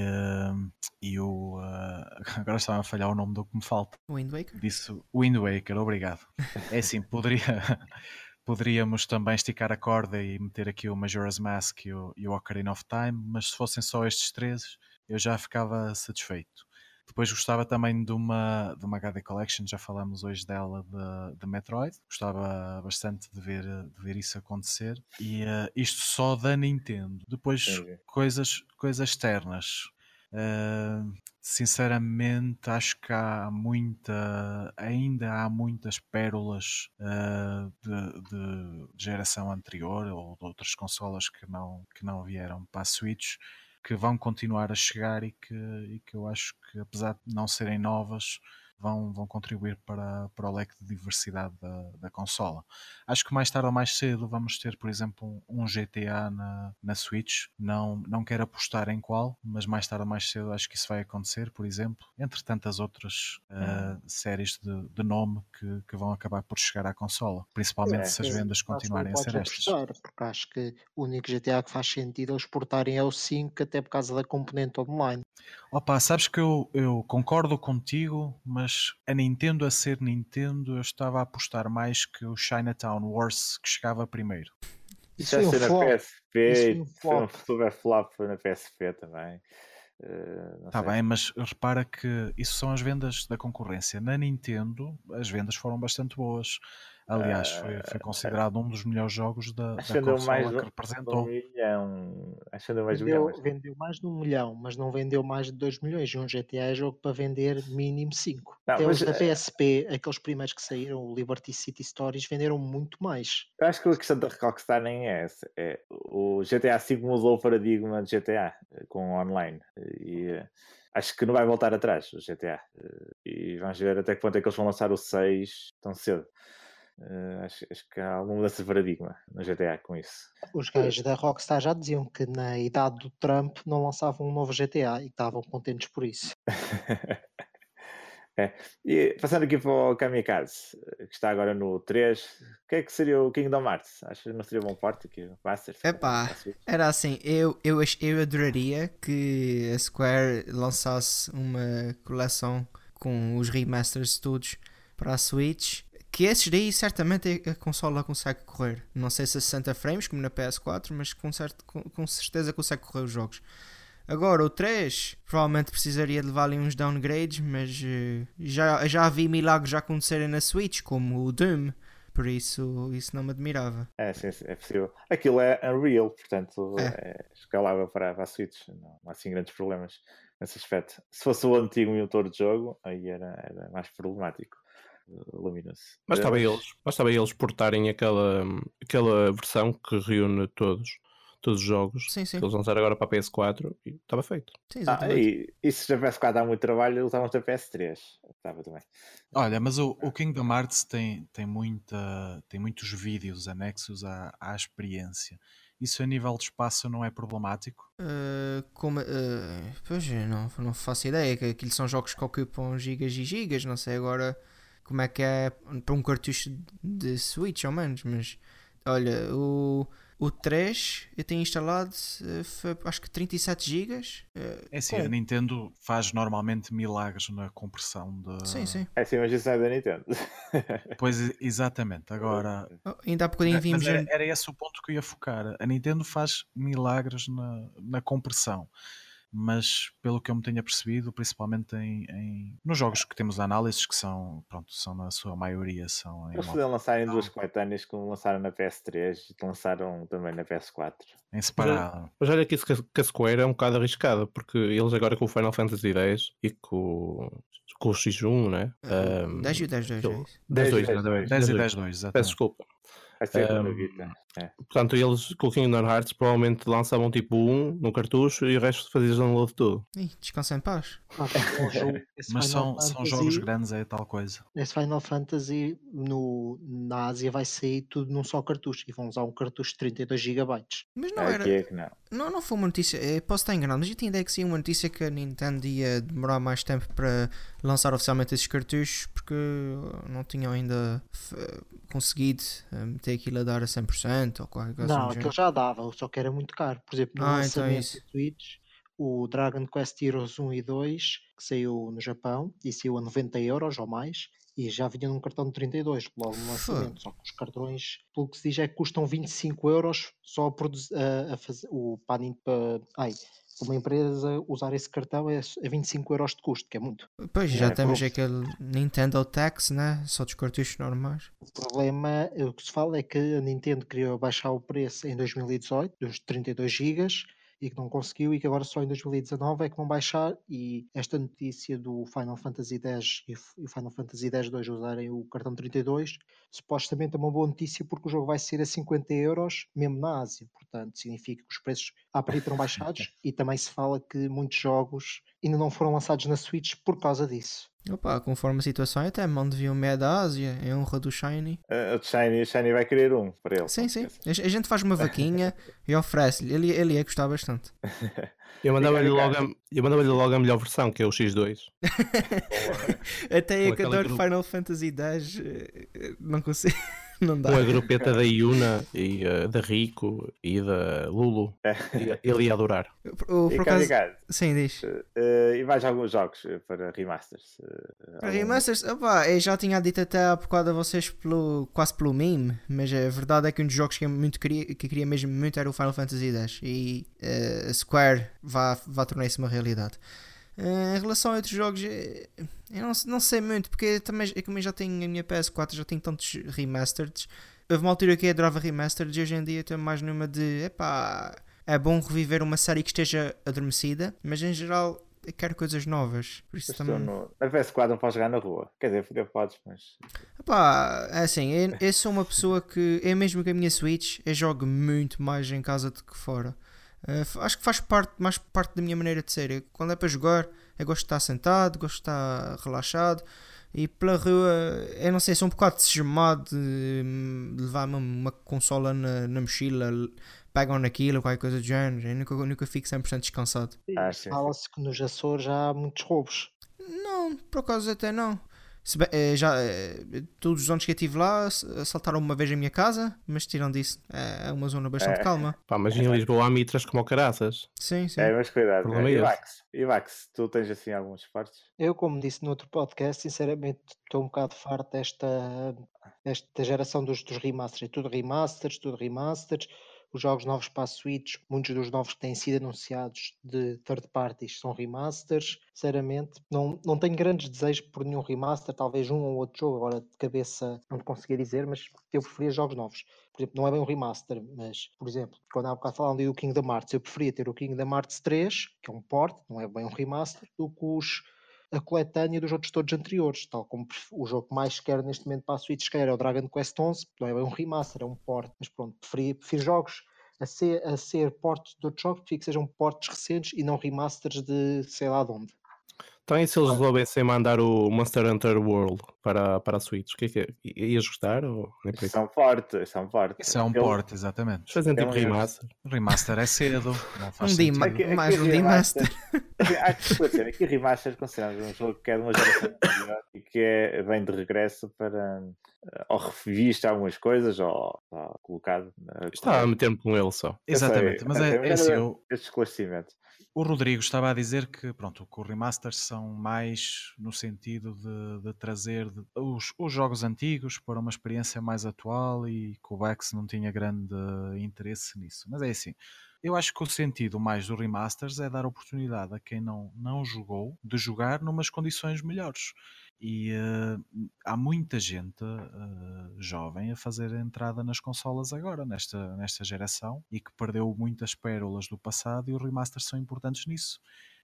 e o. <laughs> agora estava a falhar o nome do que me falta. Wind Waker? Disse Wind Waker, obrigado. É assim, poderia, <laughs> poderíamos também esticar a corda e meter aqui o Majora's Mask e o, e o Ocarina of Time, mas se fossem só estes três, eu já ficava satisfeito. Depois gostava também de uma, de uma HD Collection, já falamos hoje dela, de, de Metroid. Gostava bastante de ver, de ver isso acontecer. E eh, isto só da Nintendo. Depois, Entendi. coisas, coisas externas. Uh, sinceramente, acho que há muita, ainda há muitas pérolas uh, de, de geração anterior ou de outras consolas que não, que não vieram para a Switch que vão continuar a chegar e que, e que eu acho que, apesar de não serem novas, vão, vão contribuir para, para o leque de diversidade da, da consola. Acho que mais tarde ou mais cedo vamos ter, por exemplo, um, um GTA na, na Switch. Não, não quero apostar em qual, mas mais tarde ou mais cedo acho que isso vai acontecer, por exemplo, entre tantas outras uh, séries de, de nome que, que vão acabar por chegar à consola, principalmente É, se as vendas não continuarem a ser estas. apostar, porque acho que o único GTA que faz sentido eles portarem é o 5, até por causa da componente online. Opa, sabes que eu, eu concordo contigo, mas a Nintendo a ser Nintendo, eu estava a apostar mais que o Chinatown Wars que chegava primeiro. Isso Já foi um sei na flop. PSP, Isso foi um foi um flop. super flop foi na PSP também. Eh, Está sei. bem, mas repara que isso são as vendas da concorrência. Na Nintendo, as vendas foram bastante boas. Aliás, foi, foi <laughs> considerado um dos melhores jogos da, Acho da consola mais que de um representou. milhão. Acho que vendeu mais de um milhão. Vendeu, mais de um milhão, mas não vendeu mais de 2 milhões. E um GTA é jogo para vender mínimo 5. Não, Até os da eh, PSP, aqueles primeiros que saíram, o Liberty City Stories, venderam muito mais. Eu acho que a questão da Rockstar nem é essa. É, o GTA V mudou o paradigma de GTA eh, com online. E eh, acho que não vai voltar atrás o GTA. Eh, E vamos ver até que ponto é que eles vão lançar o 6 tão cedo. Eh, acho, acho que há alguma mudança de paradigma no GTA com isso. Os gajos da Rockstar já diziam que na idade do Trump não lançavam um novo GTA e que estavam contentes por isso. <laughs> É. E passando aqui para o Kamikaze, eh, que está agora no 3, o que é que seria o Kingdom Hearts? Acho que não seria bom porte aqui, o Masters? Epá. Era assim, eu, eu, eu adoraria que a Square lançasse uma coleção com os remasters todos para a Switch. Que esses daí certamente a consola consegue correr. Não sei se a 60 frames como na PS4, mas com, certo, com, com certeza consegue correr os jogos. Agora o 3 provavelmente precisaria de levar ali uns downgrades, mas eh, já, já vi milagres acontecerem na Switch, como o Doom, por isso isso não me admirava. É, sim, sim, é possível. Aquilo é Unreal, portanto É. é, escalável para, para a Switch. Não, não há assim grandes problemas nesse aspecto. Se fosse o antigo motor de jogo, aí era, era mais problemático. Luminous. Mas Eh, estava eles, bastava eles portarem aquela, aquela versão que reúne todos, todos os jogos Sim, sim, que eles lançaram agora para a PS4 e estava feito. sim Ah, e, e se já PS4 dá muito trabalho, eles estavam da PS3. Estava também. Olha, mas o, o Kingdom Hearts tem, tem, muita, tem muitos vídeos anexos à, à experiência. Isso a nível de espaço não é problemático? Uh, como, uh, pois não, não faço ideia que aquilo são jogos que ocupam gigas e gigas, não sei agora como é que é para um cartucho de Switch ao menos, mas olha, o, o 3 eu tenho instalado foi, acho que 37 gigas. uh, É assim, com- a Nintendo faz normalmente milagres na compressão de. Sim, sim. É assim, mas isso é da Nintendo. <laughs> Pois, exatamente. Agora, Oh, ainda há bocadinho vimos. era, era esse o ponto que eu ia focar. A Nintendo faz milagres na, na compressão mas pelo que eu me tenha percebido, principalmente em, em, nos jogos que temos análises, que são, pronto, são na sua maioria, são em. Eles podiam lançar em duas coletâneas, como lançaram na PS3 e lançaram também na PS4. Em separado. Mas, mas olha que isso que a Square é um bocado arriscado, porque eles agora com o Final Fantasy X e com, com o X1, né? Um, 10 e 10, 10, 10, 10, 10, 10, 10, 10, 10, 10, um, é. Portanto, eles com o Kingdom Hearts provavelmente lançavam tipo um no cartucho e o resto fazias download tudo. Ih, descansa em paz. É <laughs> mas são, são jogos grandes, é tal coisa. Esse Final Fantasy no, na Ásia vai sair tudo num só cartucho e vão usar um cartucho de 32 GB. Mas não era. É não. não. não, foi uma notícia. Eh, posso estar enganado, mas eu tinha ideia que sim uma notícia que a Nintendo ia demorar mais tempo para lançar oficialmente esses cartuchos porque não tinham ainda f- conseguido eh, meter aquilo a dar a 100% ou qualquer coisa Não, aquilo já dava, só que era muito caro. Por exemplo, no Ah, então é lançamento isso. do Switch, o Dragon Quest Heroes 1 e 2, que saiu no Japão, e saiu a 90 euros ou mais, e já vinha num cartão de 32, logo no lançamento. Só que os cartões, pelo que se diz, é que custam 25 euros só a, produzir, a, a fazer o para. Ai, uma empresa usar esse cartão é a 25 euros de custo, que é muito. Pois, já É, temos pronto. aquele Nintendo Tax, né? Só dos cartuchos normais. O problema, o que se fala é que a Nintendo queria baixar o preço em 2018, dos 32 GB, e que não conseguiu, e que agora só em 2019 é que vão baixar. E esta notícia do Final Fantasy X e o Final Fantasy X-2 usarem o cartão 32, supostamente é uma boa notícia porque o jogo vai ser a 50 euros, mesmo na Ásia. Portanto, significa que os preços à partida foram baixados, <laughs> e também se fala que muitos jogos ainda não foram lançados na Switch por causa disso. Opa, conforme a situação, até me deviam meia da Ásia, em honra do Shiny. Uh, O Shiny, o Shiny vai querer um para ele. Sim, sim. A a gente faz uma vaquinha <laughs> e oferece-lhe. Ele, ele ia gostar bastante. <laughs> Eu mandava-lhe logo, a- eu mandava-lhe logo a melhor versão, que é o X2. <laughs> Até eu Com que adoro grupo. Final Fantasy X, eh, eh, não consigo. <laughs> Não dá. Com a grupeta da Yuna e eh, da Rico e da Lulu. <laughs> Ele- ia adorar. O- E por acaso, Ricardo, sim, diz. uh, e mais alguns jogos uh, para remasters? uh, Para remasters, opa, eu já tinha dito até há bocado a vocês pelo, quase pelo meme, mas a verdade é que um dos jogos que eu muito queria, que queria mesmo muito era o Final Fantasy X e a Square vai, vai tornar isso uma realidade. Eh, em relação a outros jogos, eh, eu não, não sei muito, porque também, eu também já tenho a minha PS4, já tenho tantos remastered. Houve uma altura que eu adorava remastered e hoje em dia estou mais numa de epá, é bom reviver uma série que esteja adormecida, mas em geral eu quero coisas novas. Por isso também. no... Na PS4 não podes jogar na rua. Quer dizer, poder podes, mas. Pá, é assim, eu, eu sou uma pessoa que, é mesmo que a minha Switch, eu jogo muito mais em casa do que fora. F- acho que faz parte, mais parte da minha maneira de ser. Eu, quando é para jogar, eu gosto de estar sentado, gosto de estar relaxado. E pela rua, eu não sei, sou um bocado desgemado de, de levar uma, uma consola na, na mochila, pegam naquilo, qualquer coisa do género. Eu nunca, nunca fico 100% descansado. Ah. Fala-se que nos Açores há muitos roubos. Não, por acaso até não. Se bem- eh, já, eh, todos os anos que eu estive lá ass- assaltaram uma vez a minha casa, mas tirando disso, é é uma zona bastante É. calma. Pá, mas em Lisboa há mitras como caraças. Sim, sim. É, mas cuidado. Problema É. é E esse. Vax, e Vax, tu tens assim alguns esportes? Eu, como disse no outro podcast, sinceramente estou um bocado farto desta, desta geração dos, dos remasters. É tudo remasters, tudo remasters. Os jogos novos para a Switch, muitos dos novos que têm sido anunciados de third parties são remasters. Sinceramente, não, não tenho grandes desejos por nenhum remaster, talvez um ou outro jogo. Agora, de cabeça, não te conseguia dizer, mas eu preferia jogos novos. Por exemplo, não é bem um remaster, mas, por exemplo, quando há bocado ali do Kingdom Hearts, eu preferia ter o Kingdom Hearts 3, que é um port, não é bem um remaster, do que os a coletânea dos outros todos anteriores, tal como o jogo que mais quero neste momento para a Switch, calhar é o Dragon Quest 11, não é um remaster, é um port, mas pronto, prefiro, prefiro jogos a ser, a ser portes de outros jogos, prefiro que sejam portes recentes e não remasters de sei lá de onde. Então e se eles resolvessem mandar o Monster Hunter World para, para a Switch? O que é que é? Ias gostar ou isso? São fortes, são fortes. Isso é um Ele- porte, exatamente. Fazem É tipo um remaster. Remaster é cedo, Um. Dima- Aqui- aqui mais um remaster- remaster. Há que esclarecer, aqui remaster consideramos um jogo que é de uma geração e que é, vem de regresso para eh, ou revisto algumas coisas ou, ou colocado na- Estava a meter-me com ele só. Exatamente, mas é, é mas assim, era- eu- este esclarecimento. O Rodrigo estava a dizer que, pronto, que os são mais no sentido de, de trazer de- os, os jogos antigos para uma experiência mais atual e que o Bax não tinha grande interesse nisso. Mas é assim, Eu acho que o sentido mais do remasters é dar oportunidade a quem não, não jogou de jogar numas condições melhores. E uh, há muita gente uh, jovem a fazer entrada nas consolas agora, nesta, nesta geração, e que perdeu muitas pérolas do passado, e os remasters são importantes nisso.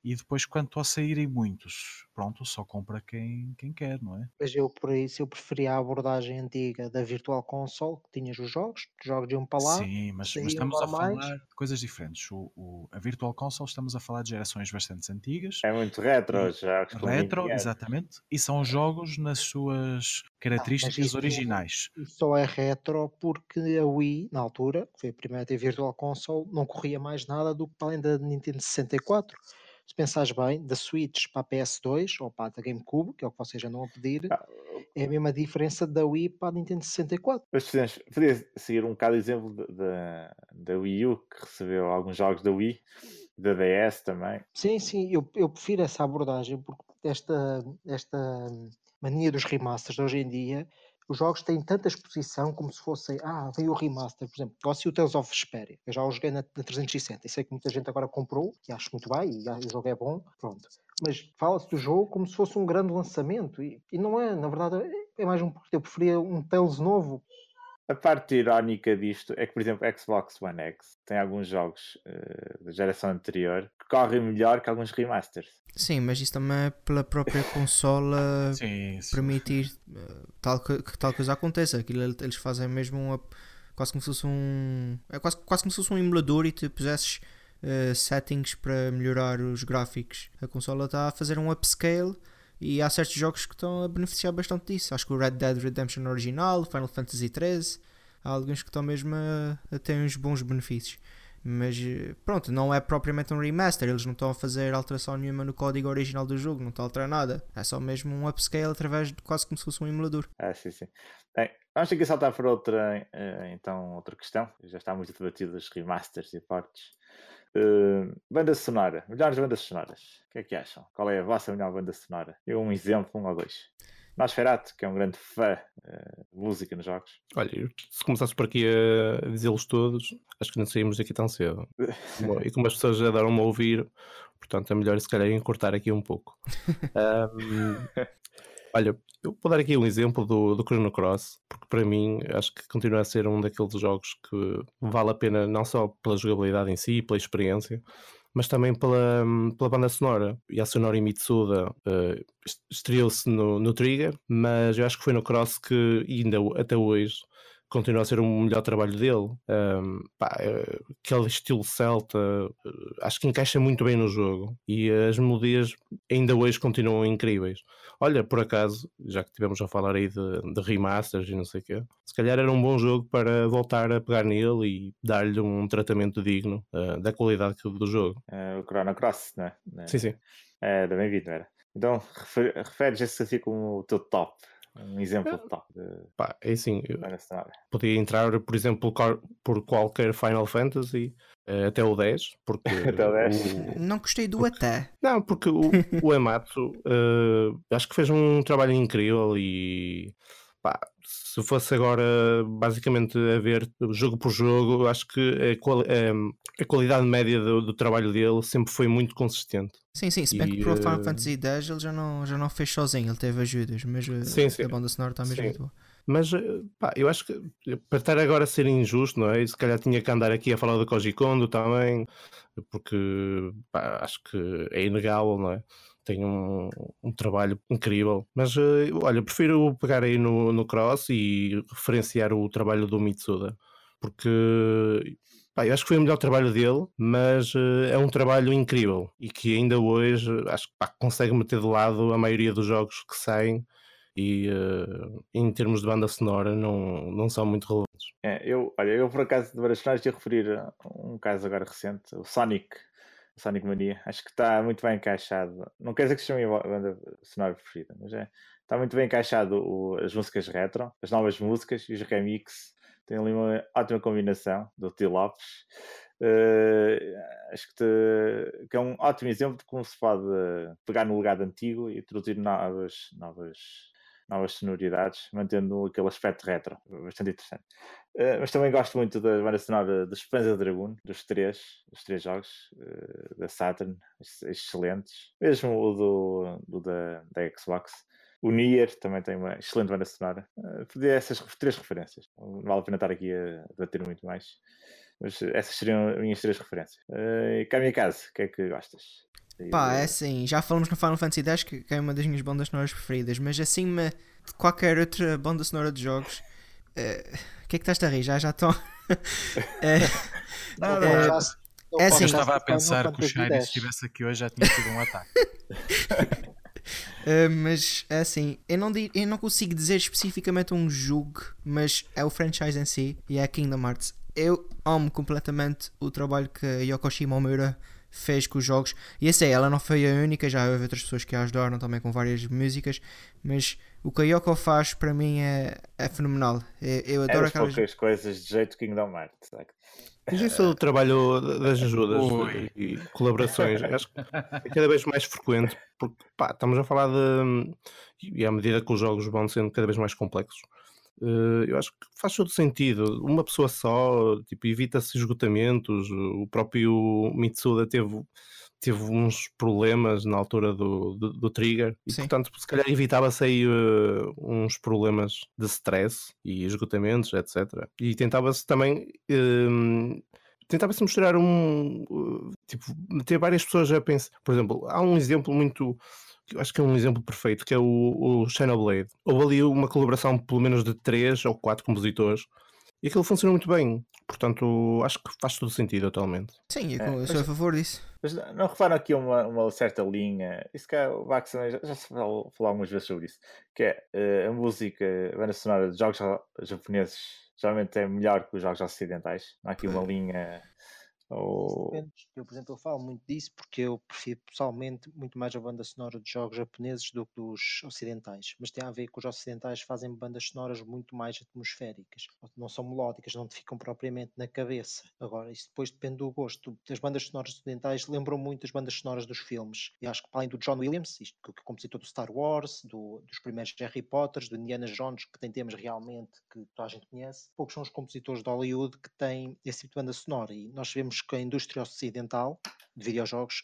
E depois, quanto a saírem muitos, pronto, só compra quem, quem quer, não é? Mas eu, por isso, eu preferia a abordagem antiga da Virtual Console, que tinhas os jogos, os jogos iam para lá. Sim, mas, mas estamos a falar de coisas diferentes. O, o, a Virtual Console, estamos a falar de gerações bastante antigas. É muito retro, já. Retro, exatamente. E são jogos nas suas características ah, originais. Só é retro porque a Wii, na altura, que foi a primeira a ter Virtual Console, não corria mais nada do que para além da Nintendo 64 se pensares bem, da Switch para a PS2 ou para a GameCube, que é o que vocês andam a pedir, ah, é a mesma diferença da Wii para a Nintendo 64. Mas podia seguir um bocado o exemplo da, da Wii U, que recebeu alguns jogos da Wii, da DS também. Sim, sim, eu, eu prefiro essa abordagem, porque esta, esta mania dos remasters de hoje em dia os jogos têm tanta exposição como se fossem, ah, veio o remaster, por exemplo, gosto o Tales of Vesperia, eu já o joguei na, na 360 e sei que muita gente agora comprou, e acho muito bem, e o jogo é bom, pronto. Mas fala-se do jogo como se fosse um grande lançamento, e, e não é, na verdade, é, é mais um, eu preferia um Tales novo, a parte irónica disto é que, por exemplo, Xbox One X tem alguns jogos uh, da geração anterior que correm melhor que alguns remasters. Sim, mas isso também é pela própria consola sim, sim. permitir uh, tal que, que, tal coisa aconteça. Aquilo eles fazem mesmo uma, quase como se fosse um. É quase, quase como se fosse um emulador e tu pusesses uh, settings para melhorar os gráficos. A consola está a fazer um upscale e há certos jogos que estão a beneficiar bastante disso. Acho que o Red Dead Redemption original, Final Fantasy XIII, há alguns que estão mesmo a, a ter uns bons benefícios. Mas pronto, não é propriamente um remaster, eles não estão a fazer alteração nenhuma no código original do jogo, não está a alterar nada. É só mesmo um upscale através de quase como se fosse um emulador. Ah, sim, sim. Bem, vamos ter que saltar para outra, eh, então, outra questão. Já está muito debatido os remasters e portes. Uh, banda sonora, melhores bandas sonoras. O que é que acham? Qual é a vossa melhor banda sonora? Eu um exemplo, um ou dois. Nosferatu, que é um grande fã uh, de música nos jogos. Olha, se começasse por aqui a dizê-los todos, acho que não saímos daqui tão cedo. <laughs> e como as pessoas já deram-me a ouvir, portanto é melhor se calhar encurtar aqui um pouco. <laughs> um, olha, eu vou dar aqui um exemplo do, do Chrono Cross, porque para mim acho que continua a ser um daqueles jogos que vale a pena não só pela jogabilidade em si, pela experiência, mas também pela, pela banda sonora. Yasunori Mitsuda uh, estreou-se no, no Trigger, mas eu acho que foi no Cross que ainda até hoje continua a ser o melhor trabalho dele. Um, pá, é, aquele estilo celta, eh, acho que encaixa muito bem no jogo e as melodias ainda hoje continuam incríveis. Olha, por acaso, já que tivemos a falar aí de, de remasters e não sei o quê, se calhar era um bom jogo para voltar a pegar nele e dar-lhe um tratamento digno uh, da qualidade do jogo. Uh, o Chrono Cross, não é? Sim, sim. É, bem vindo, era. Então, referes esse assim como o teu top um exemplo de top. De... Pá, é assim, podia entrar, por exemplo, por qualquer Final Fantasy eh, até o 10, porque <laughs> até o 10. O... Não gostei do porque... até. Não, porque o, <laughs> o Ematsu uh, acho que fez um trabalho incrível e pá, se fosse agora basicamente a ver jogo por jogo, acho que a, quali a, a qualidade média do, do, trabalho dele sempre foi muito consistente. Sim, sim, se bem que para o Final uh... Fantasy X ele já não, já não fez sozinho, ele teve ajudas, mas uh, sim, sim. a banda sonora está mesmo muito boa. Mas uh, pá, eu acho que para estar agora a ser injusto, não é? E se calhar tinha que andar aqui a falar do Koji Kondo também, porque pá, acho que é inegável, não é? Tem um, um trabalho incrível. Mas uh, olha, prefiro pegar aí no, no Cross e referenciar o trabalho do Mitsuda, porque pá, eu acho que foi o melhor trabalho dele, mas uh, é um trabalho incrível e que ainda hoje acho que consegue meter de lado a maioria dos jogos que saem. E uh, em termos de banda sonora, não, não são muito relevantes. É, eu, olha, eu por acaso de várias finais ia referir um caso agora recente, o Sonic, Sonic Mania. Acho que está muito bem encaixado. Não quer dizer que se chame a banda sonora preferida, mas é, está muito bem encaixado o, as músicas retro, as novas músicas e os remix. Tem ali uma ótima combinação do T. Lopes. Uh, acho que, te, que, é um ótimo exemplo de como se pode pegar no legado antigo e introduzir novas, novas novas sonoridades, mantendo aquele aspecto retro, bastante interessante. Uh, mas também gosto muito da banda sonora dos Panzer Dragoon, dos três, dos três jogos uh, da Saturn, excelentes. Mesmo o do, do da, da Xbox. O Nier também tem uma excelente banda sonora. Uh, podia essas três referências. Não vale a pena estar aqui a bater muito mais. Mas essas seriam as minhas três referências. Uh, Kamikaze, o que é que gostas? Pá, é assim, já falamos no Final Fantasy X que, que é uma das minhas bandas sonoras preferidas, mas assim de qualquer outra banda sonora de jogos, eh, o uh, que é que estás a rir? Já já <laughs> estão. é, Nada, é, é assim, eu estava a pensar que o Shiny se estivesse aqui hoje já tinha tido um ataque. Uh, <laughs> mas é assim, eu não, eu não consigo dizer especificamente um jogo, mas é o franchise em si e é Kingdom Hearts. Eu amo completamente o trabalho que a Yokoshima Omura fez com os jogos. E essa é, ela não foi a única, já houve outras pessoas que a ajudaram também com várias músicas, mas o que a Yoko faz para mim é, é fenomenal. Eu, eu adoro é aquelas poucas coisas de jeito Kingdom Hearts. Mas isso é o trabalho das ajudas e colaborações. Acho que é cada vez mais frequente, porque pá, estamos a falar de. E à medida que os jogos vão sendo cada vez mais complexos, eu acho que faz todo sentido. Uma pessoa só, tipo, evita-se esgotamentos. O próprio Mitsuda teve, teve uns problemas na altura do, do, do Trigger e, Sim. portanto, se calhar evitava-se aí uh, uns problemas de stress e esgotamentos, etc. E tentava-se também. Uh, tentava-se mostrar um. Uh, tipo, ter várias pessoas a pensar. Por exemplo, há um exemplo muito acho que é um exemplo perfeito, que é o, o Blade. Houve ali uma colaboração pelo menos de três ou quatro compositores e aquilo funcionou muito bem. Portanto, acho que faz todo sentido atualmente. Sim, eu, é, sou a favor disso. Mas não reparam aqui uma, uma certa linha, isso que é, o Vax já, já se falou, falou algumas vezes sobre isso, que é uh, a música, a banda sonora de jogos japoneses geralmente é melhor que os jogos ocidentais. Não há aqui uma linha ou... Eu, por exemplo, eu falo muito disso porque eu prefiro pessoalmente muito mais a banda sonora de jogos japoneses do que dos ocidentais. Mas tem a ver que os ocidentais fazem bandas sonoras muito mais atmosféricas. Não são melódicas, não te ficam propriamente na cabeça. Agora, isso depois depende do gosto. As bandas sonoras ocidentais lembram muito as bandas sonoras dos filmes. E acho que, além do John Williams, isto, que é compositor do Star Wars, do, dos primeiros Harry Potters, do Indiana Jones, que tem temas realmente que toda a gente conhece, poucos são os compositores de Hollywood que têm esse tipo de banda sonora. E nós vemos que a indústria ocidental de videojogos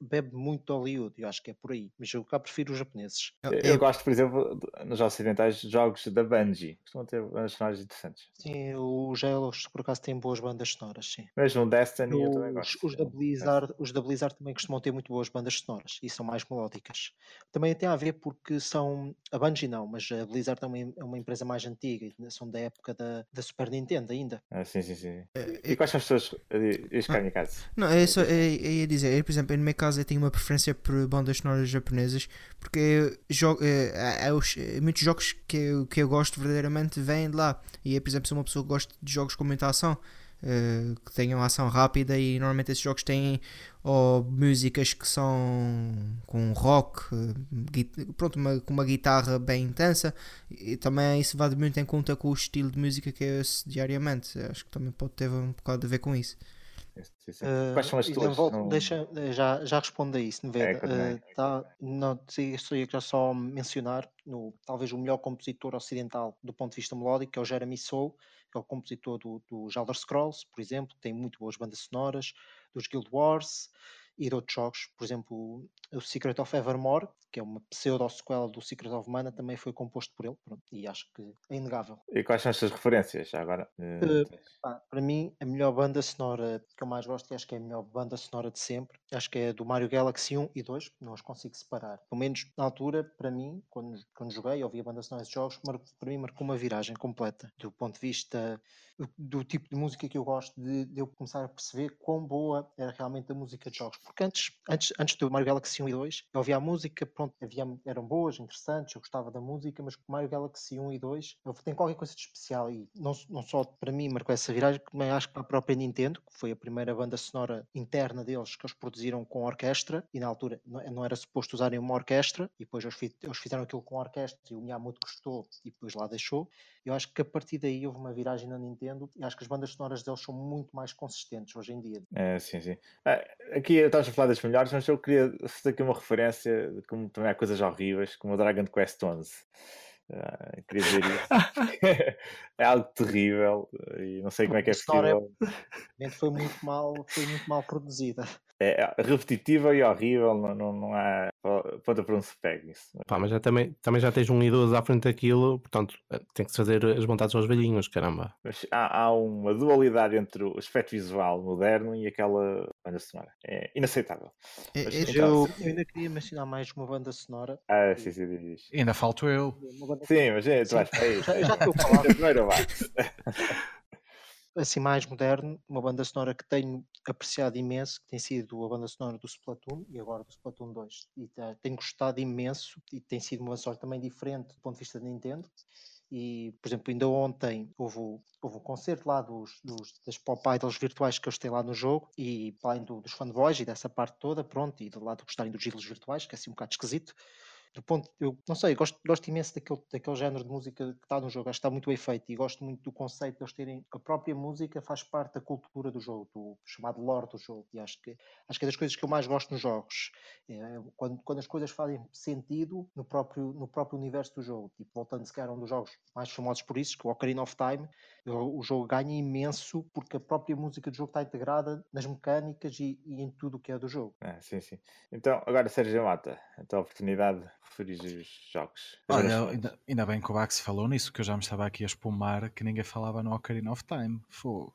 bebe muito de Hollywood, eu acho que é por aí, mas eu cá prefiro os japoneses. Eu, eu, eu gosto, por exemplo, nos ocidentais, de jogos da Bungie, costumam ter bandas sonoras interessantes. Sim, os Elos por acaso têm boas bandas sonoras, sim. Mesmo Destiny os, eu também gosto. Os da, Blizzard, os da Blizzard também costumam ter muito boas bandas sonoras e são mais melódicas. Também tem a ver porque são, a Bungie não, mas a Blizzard é uma, é uma empresa mais antiga, são da época da, da Super Nintendo ainda. Ah, sim, sim, sim. É, e quais são as suas, as caso? Não, é só, é, ia dizer, por exemplo, no meu caso eu tenho uma preferência por bandas sonoras japonesas porque jogo, é, é, muitos jogos que eu, que eu gosto verdadeiramente vêm de lá. E eu, por exemplo, sou uma pessoa que gosta de jogos com muita ação. Uh, que tenham ação rápida e normalmente esses jogos têm ou músicas que são com rock, pronto, uma, com uma guitarra bem intensa e também isso vai muito em conta com o estilo de música que eu ouço diariamente. Acho que também pode ter um bocado a ver com isso. Uh, Quais são as tuas? Não... Deixa, já, já respondo a isso, Neveda. É, uh, tá, não, só ia só mencionar no, talvez o melhor compositor ocidental do ponto de vista melódico, que é o Jeremy Soule, que é o compositor do, do Elder Scrolls, por exemplo, tem muito boas bandas sonoras, dos Guild Wars e de outros jogos, por exemplo, o Secret of Evermore, que é uma pseudo-sequela do Secret of Mana, também foi composto por ele, pronto, e acho que é inegável. E quais são as suas referências agora? Uh, pá, para mim, a melhor banda sonora que eu mais gosto, e acho que é a melhor banda sonora de sempre, acho que é do Mario Galaxy 1 e 2, não os consigo separar. Pelo menos na altura, para mim, quando, quando joguei, ouvi a banda sonora de jogos, para mim marcou uma viragem completa, do ponto de vista do tipo de música que eu gosto, de, de, eu começar a perceber quão boa era realmente a música de jogos. Porque antes, antes, antes do Mario Galaxy 1 e 2, eu ouvia a música, pronto, havia, eram boas, interessantes, eu gostava da música, mas com Mario Galaxy 1 e 2, eu tenho qualquer coisa de especial e não, não só para mim marcou essa viragem, também acho que para a própria Nintendo, que foi a primeira banda sonora interna deles que eles produziram com orquestra, e na altura não, não era suposto usarem uma orquestra, e depois eles, eles fizeram aquilo com orquestra e o Miyamoto gostou e depois lá deixou. Eu acho que a partir daí houve uma viragem na Nintendo e acho que as bandas sonoras deles são muito mais consistentes hoje em dia. É, sim, sim. Ah, aqui estamos a falar das melhores, mas eu queria fazer aqui uma referência como também há coisas horríveis, como o Dragon Quest 11. Uh, queria dizer isso. <laughs> <laughs> é algo terrível e não sei como é que é possível. Foi muito mal, foi muito mal produzida. É, é repetitiva e horrível, não, não, não há ponta para um se pegue isso. Pá, mas já também, também já tens um idoso à frente daquilo, portanto eh, tem que fazer as vontades aos velhinhos, caramba. Mas há, há uma dualidade entre o aspecto visual moderno e aquela banda sonora. É inaceitável. É, mas, é, eu, eu, ainda queria mencionar mais uma banda sonora. Ah, sim, sim, diz. Ainda falto eu. Sim, mas é, tu vais para aí. Já, estou a falar. <laughs> Primeiro <laughs> assim mais moderno, uma banda sonora que tenho apreciado imenso, que tem sido a banda sonora do Splatoon e agora do Splatoon 2. E tá, tenho gostado imenso e tem sido uma sonora também diferente do ponto de vista da Nintendo. E, por exemplo, ainda ontem houve, houve um concerto lá dos, dos, das pop idols virtuais que eu estive lá no jogo e além do, dos fanboys e dessa parte toda, pronto, e do lado de gostarem dos ídolos virtuais, que é assim um bocado esquisito, do ponto, eu não sei, gosto, gosto imenso daquele, daquele género de música que está no jogo, acho que está muito bem feito e gosto muito do conceito de eles terem a própria música faz parte da cultura do jogo, do chamado lore do jogo, e acho que, acho que é das coisas que eu mais gosto nos jogos, é, quando, quando as coisas fazem sentido no próprio, no próprio universo do jogo, tipo, voltando se calhar a um dos jogos mais famosos por isso, que é o Ocarina of Time, o jogo ganha imenso porque a própria música do jogo está integrada nas mecânicas e, e em tudo o que é do jogo. Ah, sim, sim. Então, agora Sérgio Mata, a tua oportunidade de referir os jogos. Olha, ainda, ainda, bem que o Bax falou nisso, que eu já me estava aqui a espumar que ninguém falava no Ocarina of Time. Foi.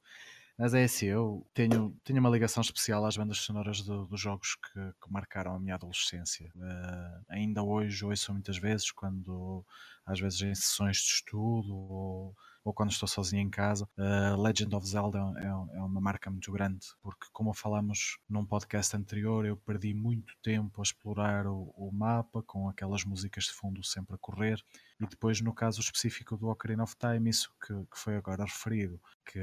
Mas é assim, eu tenho, tenho uma ligação especial às bandas sonoras do, dos jogos que, que, marcaram a minha adolescência. Uh, ainda hoje ouço muitas vezes, quando às vezes em sessões de estudo ou ou quando estou sozinho em casa. Uh, Legend of Zelda é, é, uma marca muito grande, porque, como falamos num podcast anterior, eu perdi muito tempo a explorar o, o mapa com aquelas músicas de fundo sempre a correr. E depois, no caso específico do Ocarina of Time, isso que, que foi agora referido, que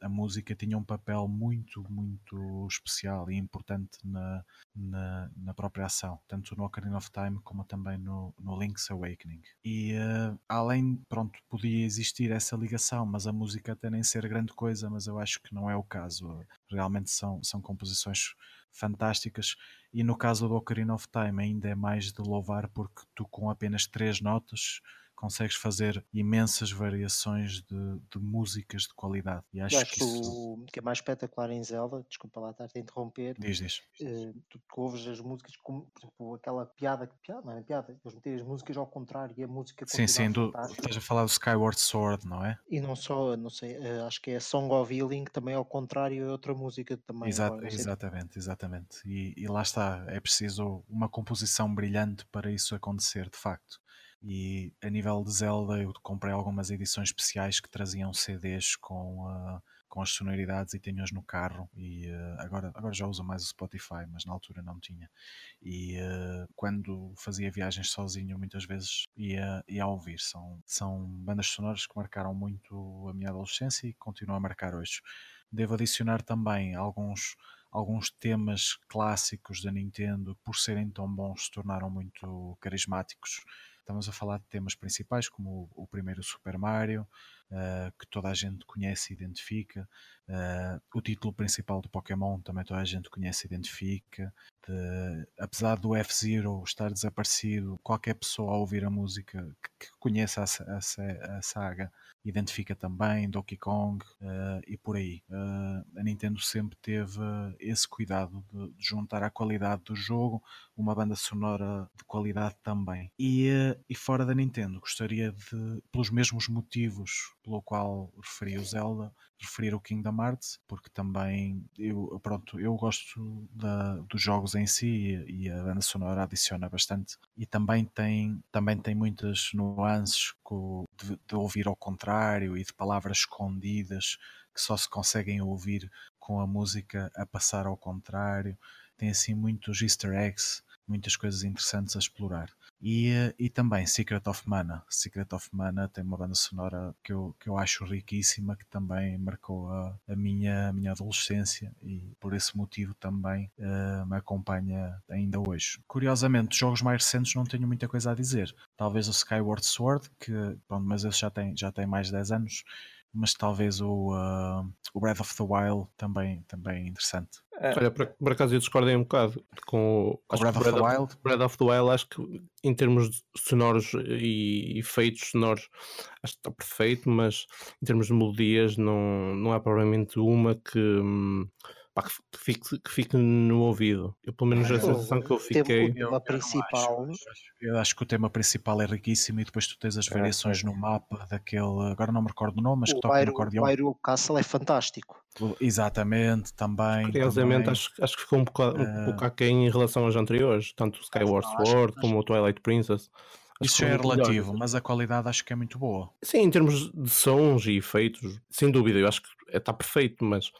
a música tinha um papel muito, muito especial e importante na, na, na própria ação, tanto no Ocarina of Time como também no, no Link's Awakening. E uh, além, pronto, podia existir essa ligação, mas a música até nem ser grande coisa, mas eu acho que não é o caso. Realmente são, são composições fantásticas. E no caso do Ocarina of Time ainda é mais de louvar porque tu com apenas três notas consegues fazer imensas variações de, de músicas de qualidade. E acho, acho que, isso... o que é mais espetacular em Zelda, desculpa lá estar a interromper, diz, diz. Uh, tu ouves as músicas como, exemplo, aquela piada, piada não é piada, eles meterem as músicas ao contrário e a música Sim, sim, do, estás a falar do Skyward Sword, não é? E não só, não sei, uh, acho que é Song of Healing, também ao contrário é outra música também. Exato, agora, exatamente, exatamente. E, e lá está, é preciso uma composição brilhante para isso acontecer, de facto. E a nível de Zelda, eu comprei algumas edições especiais que traziam CDs com, uh, com as sonoridades e tenho-as no carro. E uh, agora, agora já uso mais o Spotify, mas na altura não tinha. E uh, quando fazia viagens sozinho, muitas vezes ia, ia ouvir. São, são bandas sonoras que marcaram muito a minha adolescência e continuam a marcar hoje. Devo adicionar também alguns alguns temas clássicos da Nintendo, por serem tão bons, se tornaram muito carismáticos. Estamos a falar de temas principais como o, o primeiro Super Mario, uh, que toda a gente conhece e identifica, uh, o título principal do Pokémon também toda a gente conhece e identifica. De, apesar do F-Zero estar desaparecido, qualquer pessoa ao ouvir a música que, que conheça a, a, a saga identifica também Donkey Kong uh, e por aí. A Nintendo sempre teve esse cuidado de, de, juntar à qualidade do jogo uma banda sonora de qualidade também. E, e fora da Nintendo, gostaria de, pelos mesmos motivos pelo qual referi o Zelda, referir o Kingdom Hearts, porque também eu, pronto, eu gosto da, dos jogos em si e, e, a banda sonora adiciona bastante. E também tem, também tem muitas nuances de, de ouvir ao contrário e de palavras escondidas que só se conseguem ouvir com a música a passar ao contrário. Tem assim muitos easter eggs, muitas coisas interessantes a explorar. E, eh, e também Secret of Mana. Secret of Mana tem uma banda sonora que eu, que eu acho riquíssima, que também marcou a, a, minha, a minha adolescência e por esse motivo também uh, me acompanha ainda hoje. Curiosamente, jogos mais recentes não tenho muita coisa a dizer. Talvez o Skyward Sword, que, pronto, mas esse já tem, já tem mais de 10 anos mas talvez o, uh, o Breath of the Wild também, também é interessante. Olha, por, por acaso eu discordei um bocado com o Breath of the Wild? Breath of the Wild, acho que em termos de sonoros e efeitos sonoros, acho que está perfeito, mas em termos de melodias, não, não há provavelmente uma que, hum, pá, que fique, que fique no ouvido. Eu, pelo menos, a Olha, sensação que eu fiquei. o tema principal. Eu acho que o tema principal é riquíssimo e depois tu tens as variações é. no mapa daquele. Agora não me recordo o nome, mas que O toca no Hyrule, acordeão. o Hyrule Castle é fantástico. Exatamente, também. Curiosamente, também. acho, acho que ficou um pouco, um Eh, pouco aquém em relação aos anteriores, tanto o Skyward acho- Sword acho- como o Twilight Princess. Acho Isso que é relativo, melhores. mas a qualidade acho que é muito boa. Sim, em termos de sons e efeitos, sem dúvida, eu acho que está perfeito, mas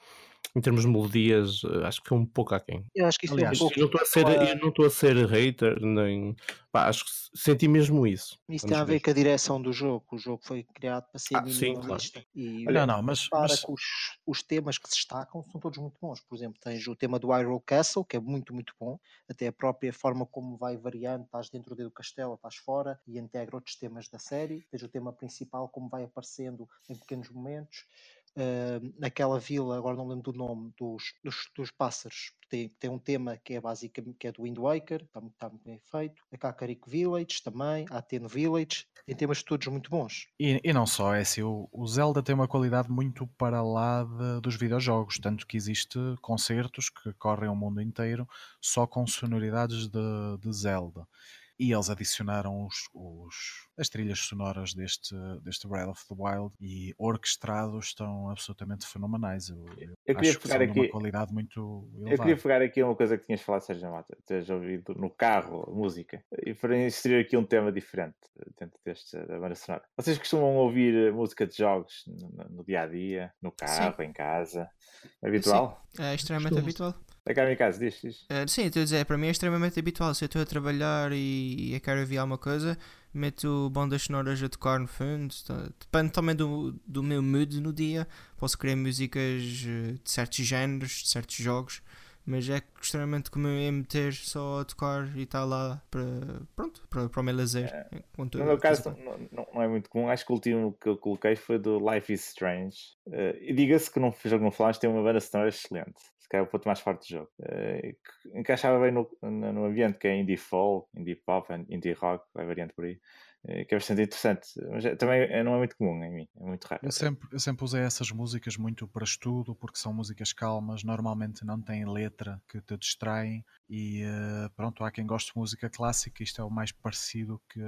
em termos de melodias, eh, acho que é um pouco aquém. Eu acho que isso Aliás, é um pouco. Eu não estou a ser, eu não estou a ser hater, nem. Pá, acho que senti mesmo isso. Isso tem a ver ver. com a direção do jogo. O jogo foi criado para ser Ah, sim, minimalista. E não, não, mas, repara mas que os, os temas que se destacam são todos muito bons. Por exemplo, tens o tema do Hyrule Castle, que é muito, muito bom. Até a própria forma como vai variando, estás dentro do castelo, estás fora e integra outros temas da série. Tens o tema principal, como vai aparecendo em pequenos momentos. Ah, naquela vila, agora não lembro do nome, dos, dos, dos pássaros, tem, tem um tema que é basicamente que é do Wind Waker, está, muito- está muito bem feito. A Kakariko Village também, a Ateno Village, tem temas todos muito bons. E, e não só, é assim, o, o Zelda tem uma qualidade muito para lá de- dos videojogos, tanto que existe concertos que correm o mundo inteiro só com sonoridades de, de Zelda. E eles adicionaram os, os- as trilhas sonoras deste, deste Breath of the Wild e orquestrados estão absolutamente fenomenais. Eu, eu Eu queria acho que pegar são de uma aqui- qualidade muito Eu queria elevada. pegar aqui uma coisa que tinhas falado, Sérgio Mata, teres ouvido no carro, a música, e para inserir aqui um tema diferente dentro deste da banda sonora. Vocês costumam ouvir eh, música de jogos no, no dia a dia, no carro, em casa? É habitual? É extremamente Costumo. habitual. É cá em casa, diz, diz. Eh, sim, estou a dizer, para mim é extremamente habitual. Se eu estou a trabalhar e, e quero ouvir alguma coisa, meto bandas sonoras a tocar no fundo. tá- Depende também do, do meu mood no dia. Posso querer músicas eh, de certos géneros, de certos jogos, mas é extremamente comum eu meter só a tocar e estar lá para, pronto, para, para o meu lazer. enquanto No eu meu caso, não, não- não é muito comum. Acho que o último que eu coloquei foi do Life is Strange. Eh, e diga-se que não jogo não falas, tem uma banda sonora excelente. Se calhar é o ponto mais forte do jogo. Que encaixava bem no, no, ambiente que é indie folk, indie pop, indie rock, vai variando por aí. Eh, que é bastante interessante. Mas é- também é- não é muito comum em mim, é muito raro. Eu sempre, eu sempre usei essas músicas muito para estudo, porque são músicas calmas, normalmente não têm letra que te distraem e eh, pronto, há quem goste de música clássica, isto é o mais parecido que,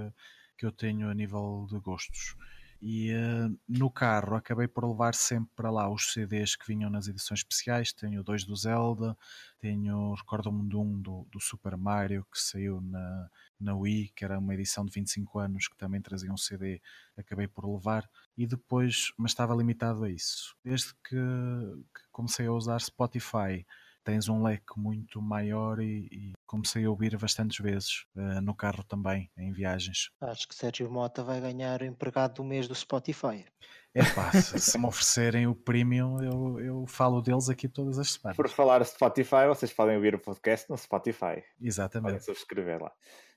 que eu tenho a nível de gostos. E eh, no carro acabei por levar sempre para lá os CDs que vinham nas edições especiais. Tenho dois do Zelda, tenho, recordo-me de um do, do Super Mario que saiu na, na Wii, que era uma edição de 25 anos que também trazia um CD, acabei por levar e depois, mas estava limitado a isso. Desde que, que comecei a usar Spotify, tens um leque muito maior e, e comecei a ouvir bastantes vezes eh, no carro também, em viagens. Acho que Sérgio Mota vai ganhar o empregado do mês do Spotify. É pá, <laughs> se, me oferecerem o premium, eu, eu falo deles aqui todas as semanas. Por falar Spotify, vocês podem ouvir o podcast no Spotify. Podem Exatamente. subscrever lá.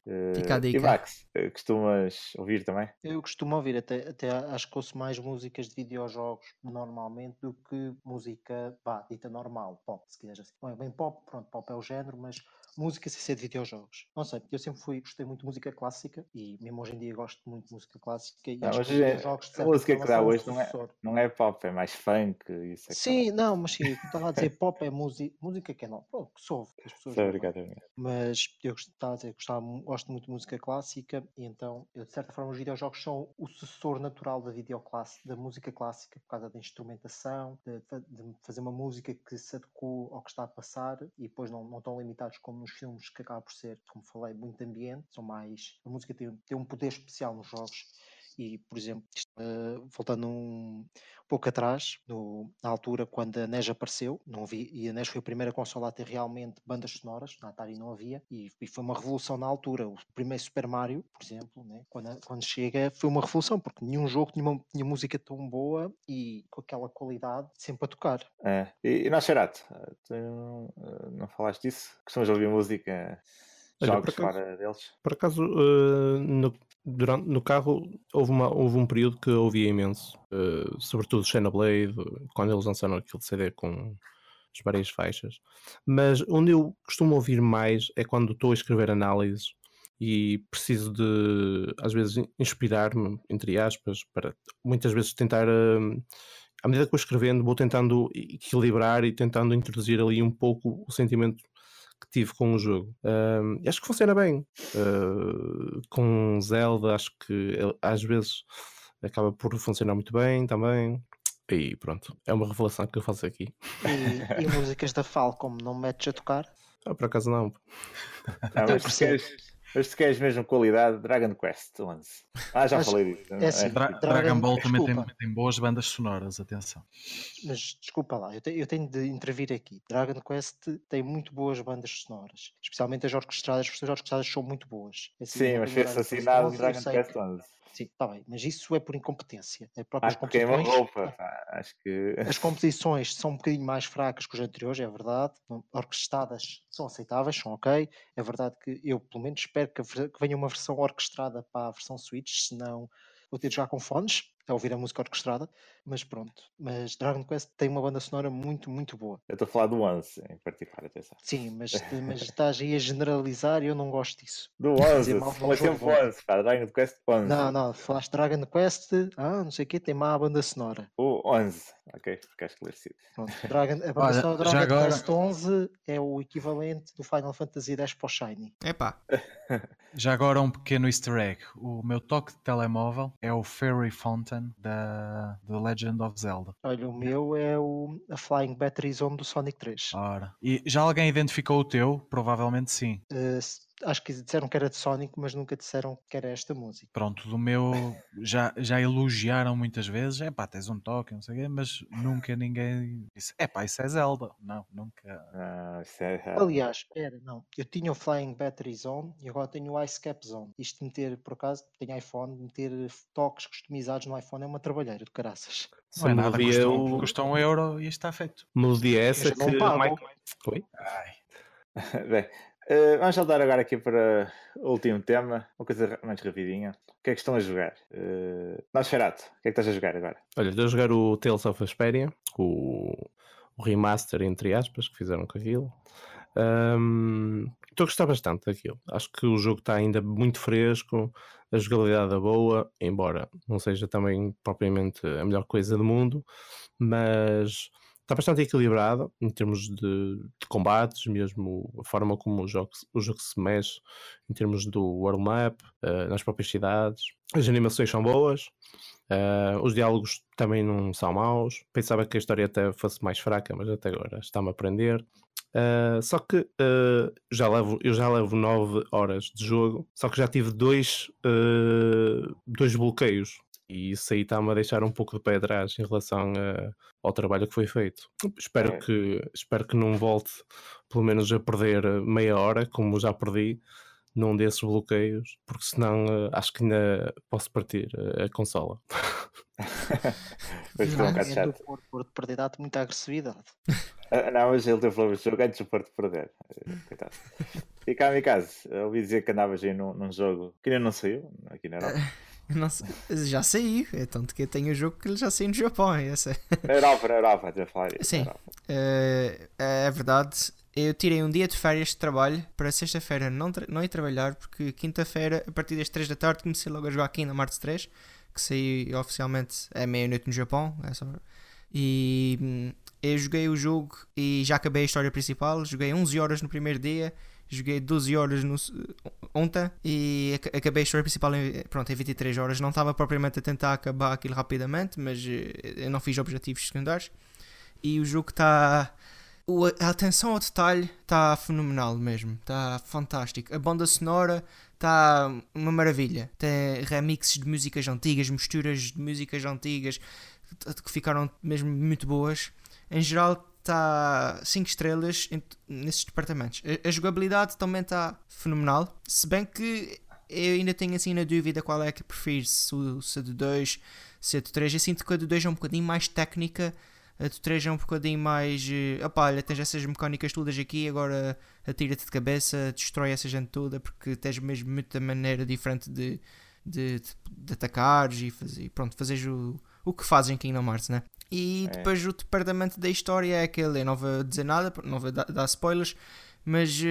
Eh, Fica a e dica. Max, eh, costumas ouvir também? Eu costumo ouvir, até, até acho que ouço mais músicas de videojogos normalmente do que música, pá, dita normal, pop, se quiseres assim. Não é bem pop, pronto, pop é o género, mas música sem ser de videojogos. Não sei, eu sempre fui, gostei muito de música clássica e mesmo hoje em dia gosto muito de música clássica e Não, acho que é- videojogos de a música que dá hoje não é-. Não é pop, é mais funk. Isso é Sim, não, mas sim, eu estava a dizer <laughs> pop é música, música que é não, pronto, que se ouve, que as pessoas a a brincar. mas eu gostava, de dizer, gostava, gosto muito de música clássica e então, eu, de certa forma, os videojogos são o sucessor natural da videoclasse, da música clássica, por causa da instrumentação, de, de fazer uma música que se adequou ao que está a passar e depois não, não tão limitados como nos filmes, que acaba por ser, como falei, muito ambiente, são mais. A música tem, tem um poder especial nos jogos. E, por exemplo, eh, voltando um pouco atrás, no- na altura quando a NES apareceu, não vi, e a NES foi a primeira consola a ter realmente bandas sonoras, na Atari não havia, e, e foi uma revolução na altura. O primeiro Super Mario, por exemplo, né, quando, quando chega, foi uma revolução, porque nenhum jogo tinha, uma, tinha música tão boa e com aquela qualidade sempre a tocar. É. E, e nós, Xerato, eh, tu eh, não falaste disso? Costumas ouvir música, Olha, jogos por acaso- fora deles? Por acaso, eh, no, durante, no carro houve, uma, houve um período que ouvia imenso, eh, sobretudo Xenoblade, quando eles lançaram aquele CD com as várias faixas. Mas onde eu costumo ouvir mais é quando estou a escrever análises e preciso de, às vezes, inspirar-me, entre aspas, para muitas vezes tentar. Uh, à medida que vou escrevendo, vou tentando equilibrar e tentando introduzir ali um pouco o sentimento que tive com o jogo. Uh, acho que funciona bem. Uh, com Zelda, acho que às vezes acaba por funcionar muito bem também. E pronto, é uma revelação que eu faço aqui. E, e músicas da Falcom não metes a tocar? Ah, por acaso não. Ah, mas queres, mas se queres mesmo qualidade, Dragon Quest 11. Ah, já mas, falei disso. É assim, Dra Dragon, Ball também tem, tem, boas bandas sonoras, atenção. Mas desculpa lá, eu, te, eu, tenho de intervir aqui. Dragon Quest tem muito boas bandas sonoras, especialmente as orquestradas, porque as orquestradas são muito boas. Assim, Sim, mas foi assassinado Dragon Quest 11. Sim, está bem, mas isso é por incompetência. É próprias Acho que é uma roupa. Acho que... As composições são um bocadinho mais fracas que os anteriores, é verdade. Orquestradas são aceitáveis, são ok. É verdade que eu, pelo menos, espero que, venha uma versão orquestrada para a versão Switch, senão vou ter de jogar com fones a ouvir a música orquestrada, mas pronto. Mas Dragon Quest tem uma banda sonora muito, muito boa. Eu estou a falar do Once em particular, atenção. Sim, mas, <laughs> mas estás aí a generalizar e eu não gosto disso. Do Once, falei sempre Once, pá, Dragon Quest Once. Não, não, falaste Dragon Quest, ah, não sei o quê, tem má banda sonora. O Onze, ok, fica esclarecido. Pronto, Dragon, a banda Olha, sonora Dragon agora... Quest 11 é o equivalente do Final Fantasy X para o Shiny. Epá. Já agora um pequeno easter egg. O meu toque de telemóvel é o Fairy Da The Legend of Zelda. Olha, o meu é o a Flying Battery Zone do Sonic 3. Ora. E já alguém identificou o teu? Provavelmente sim. Uh, acho que disseram que era de Sonic, mas nunca disseram que era esta música. Pronto, do meu já, já elogiaram muitas vezes, é pá, tens um toque, não sei o quê, mas nunca ninguém disse, é pá, isso é Zelda. Não, nunca. Isso é... Aliás, era, não. Eu tinha o Flying Battery Zone e agora tenho o Ice Cap Zone. Isto de meter, por acaso, tenho iPhone, meter toques customizados no iPhone é uma trabalheira de caraças. Não é nada, custa, um, custa um euro e está feito. Melodia essa que... Não pago. Oi? Ai. <laughs> Bem, Uh, vamos saltar agora aqui para o último tema, uma coisa mais rapidinha. O que é que estão a jogar? Uh, Nosferatu, o que é que estás a jogar agora? Olha, estou a jogar o Tales of Asperia, o, o remaster, entre aspas, que fizeram com aquilo. Um, estou a gostar bastante daquilo. Acho que o jogo está ainda muito fresco, a jogabilidade é boa, embora não seja também propriamente a melhor coisa do mundo, mas está bastante equilibrado em termos de, de, combates, mesmo a forma como o jogo, o jogo se mexe, em termos do world map, uh, nas próprias cidades. As animações são boas, uh, os diálogos também não são maus. Pensava que a história até fosse mais fraca, mas até agora está-me a aprender. Uh, só que uh, já levo, eu já levo 9 horas de jogo, só que já tive dois, uh, dois bloqueios e isso aí está-me a deixar um pouco de pé atrás em relação a, ao trabalho que foi feito. Espero, é. que, espero que não volte, pelo menos, a perder meia hora, como já perdi num desses bloqueios, porque senão uh, acho que ainda posso partir uh, a consola. <laughs> Pois foi um bocado chato. Por, por perder dá muita agressividade. Uh, não, mas ele teve problemas jogo antes do Porto perder. Coitado. E cá, em casa, ouvi dizer que andavas aí num, num jogo que ainda não saiu, aqui na Europa. <laughs> Sei, já saí, é tanto que tem o jogo que ele já saiu no Japão. Essa. Na Europa, na Europa, já falar isso. Sim, uh, é verdade. Eu tirei um dia de férias de trabalho para sexta-feira não, não ir trabalhar, porque quinta-feira, a partir das 3 da tarde, comecei logo a jogar aqui na Marte 3, que saiu oficialmente à meia-noite no Japão. Essa E hum, eu joguei o jogo e já acabei a história principal. Joguei 11 horas no primeiro dia joguei 12 horas no, ontem e acabei a história principal em, pronto, em 23 horas. Não estava propriamente a tentar acabar aquilo rapidamente, mas eh, não fiz objetivos secundários. E o jogo está. A atenção ao detalhe está fenomenal mesmo, está fantástico. A banda sonora está uma maravilha. Tem remixes de músicas antigas, misturas de músicas antigas que ficaram mesmo muito boas. Em geral, está 5 estrelas nesses departamentos. A, a jogabilidade também está fenomenal, se bem que eu ainda tenho assim na dúvida qual é que prefiro, se, se a do 2, se a do 3. Eu sinto que a do 2 é um bocadinho mais técnica, a do 3 é um bocadinho mais. Uh, opá, olha, tens essas mecânicas todas aqui, agora atira-te de cabeça, destrói essa gente toda, porque tens mesmo muita maneira diferente de, de, de, de atacares e fazer, pronto, fazeres o, o que fazem em Kingdom Hearts, né? E É. depois o departamento da história é aquele, eu não vou dizer nada, não vou dar, dar spoilers, mas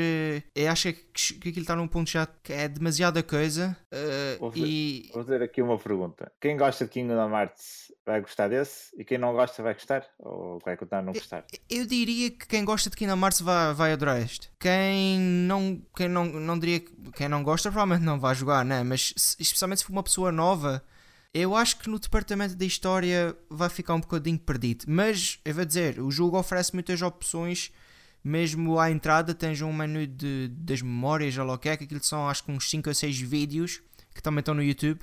eu acho que, que aquilo está num ponto já que é demasiada coisa eh, Vou ver- e Vou fazer aqui uma pergunta. Quem gosta de Kingdom Hearts vai gostar desse? E quem não gosta vai gostar? Ou vai continuar a não gostar? eu diria que quem gosta de Kingdom Hearts vai, vai adorar este. Quem não, quem não, não diria que quem não gosta provavelmente não vai jogar, né? Mas se- especialmente se for uma pessoa nova, eu acho que no departamento da história vai ficar um bocadinho perdido. Mas eu vou dizer, o jogo oferece muitas opções. Mesmo à entrada tens um menu de, das memórias, ou o que é, que aquilo são acho que uns 5 ou 6 vídeos que também estão no YouTube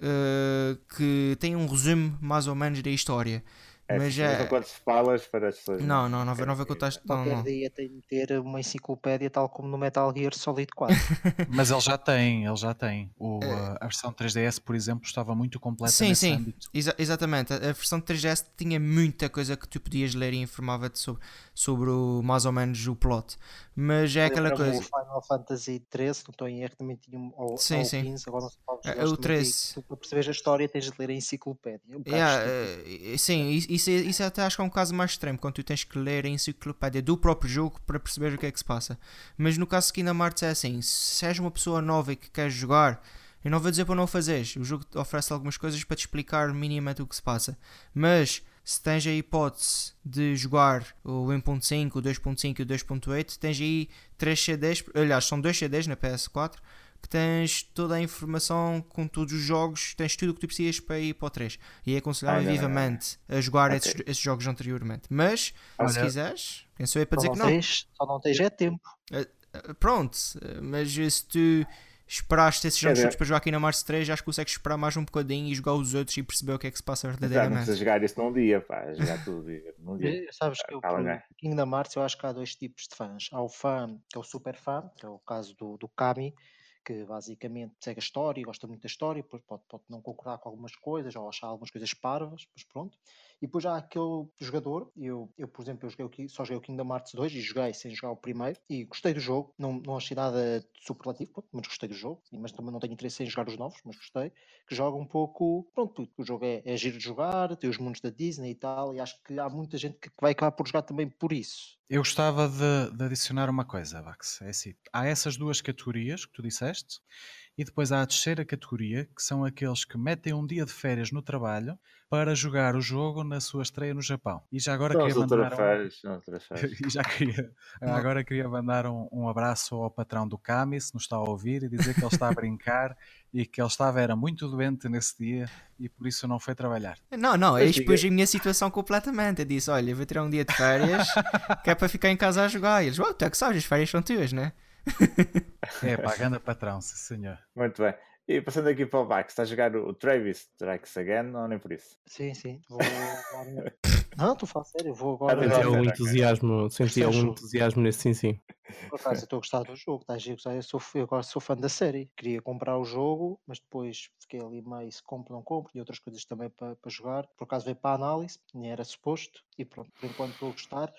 eh, que têm um resumo mais ou menos da história. É, Mas não é. são quantos falas para as pessoas. Não, não, não, não, não vai contar. Não, Qualquer não. dia tem de ter uma enciclopédia, tal como no Metal Gear Solid 4. <laughs> Mas ele já tem, ele já tem. O, a versão 3DS, por exemplo, estava muito completa É. Sim, nesse sim. âmbito. Exa- exatamente. A, versão de 3DS tinha muita coisa que tu podias ler e informava-te sobre, sobre o, mais ou menos o plot. Mas é aquela coisa. O Final Fantasy 13, não estou em erro, também tinha um. Ou, Sim, ou sim. 15, agora não sei qual É, dois o também 13. tinha. Tu, para perceberes a história, tens de ler a enciclopédia. Um bocado Yeah, eh, sim, isso, isso, até acho que é um caso mais extremo, quando tu tens que ler a enciclopédia do próprio jogo para perceber o que é que se passa. Mas no caso de Kingdom Hearts é assim: se és uma pessoa nova e que queres jogar, eu não vou dizer para não fazeres. O jogo oferece algumas coisas para te explicar minimamente o que se passa. Mas se tens a hipótese de jogar o 1.5, o 2.5 e o 2.8, tens aí 3 CDs, aliás, são 2 CDs na PS4 que tens toda a informação com todos os jogos, tens tudo o que tu precisas para ir para o 3. E não, não, não. vivamente a jogar Ok. esses, esses jogos anteriormente. Mas, se Olha- quiseres, pensou é para dizer que não, não. tens, só não tens é tempo. Uh, Pronto, uh, mas se tu esperaste esses jogos todos para jogar aqui na Mars 3, já consegues esperar mais um bocadinho e jogar os outros e perceber o que é que se passa verdadeiramente. precisa jogar isso num dia, pá. Jogar <laughs> tudo dia, num dia. Sabes que eu, Fala, por né? Kingdom Hearts, eu acho que há dois tipos de fãs. Há o fã, que é o super fã, que é o caso do, do Kami, que basicamente segue a história e gosta muito da história, depois pode, pode não concordar com algumas coisas ou achar algumas coisas parvas, mas pronto. E depois há aquele jogador, eu, eu por exemplo, eu joguei o, só joguei o Kingdom Hearts 2 e joguei sem jogar o primeiro e gostei do jogo, não, não achei nada superlativo, pronto, mas gostei do jogo, mas também não tenho interesse em jogar os novos, mas gostei, que joga um pouco, pronto, o jogo é, é giro de jogar, tem os mundos da Disney e tal, e acho que há muita gente que vai acabar por jogar também por isso. Eu gostava de, de adicionar uma coisa, Vax. É assim, há essas duas categorias que tu disseste, e depois há a terceira categoria, que são aqueles que metem um dia de férias no trabalho para jogar o jogo na sua estreia no Japão. E já agora São queria mandar um... ultraférias, são as ultraférias. <laughs> E já queria, agora queria mandar um, um abraço ao patrão do Kami, se nos está a ouvir, e dizer que ele está a brincar <laughs> e que ele estava era muito doente nesse dia e por isso não foi trabalhar. Não, não, eu expus a minha situação completamente. Eu disse: Olha, eu vou tirar um dia de férias que é para ficar em casa a jogar. E eles: Oh, tu é que sabes, as férias são tuas, né? É pá, ganda patrão, sim senhor. Muito bem. E passando aqui para o Bax, está a jogar o Travis Strikes Again ou nem por isso? Sim, sim. Vou agora... <laughs> Não, estou a falar sério, vou agora. Senti algum entusiasmo, senti algum entusiasmo nesse sim, sim. Por acaso, estou a gostar do jogo, está giro, eu, sou, eu agora sou fã da série. Queria comprar o jogo, mas depois fiquei ali meio se compro, não compro, e outras coisas também para, para jogar. Por acaso veio para a análise, nem era suposto, e pronto, por enquanto estou a gostar.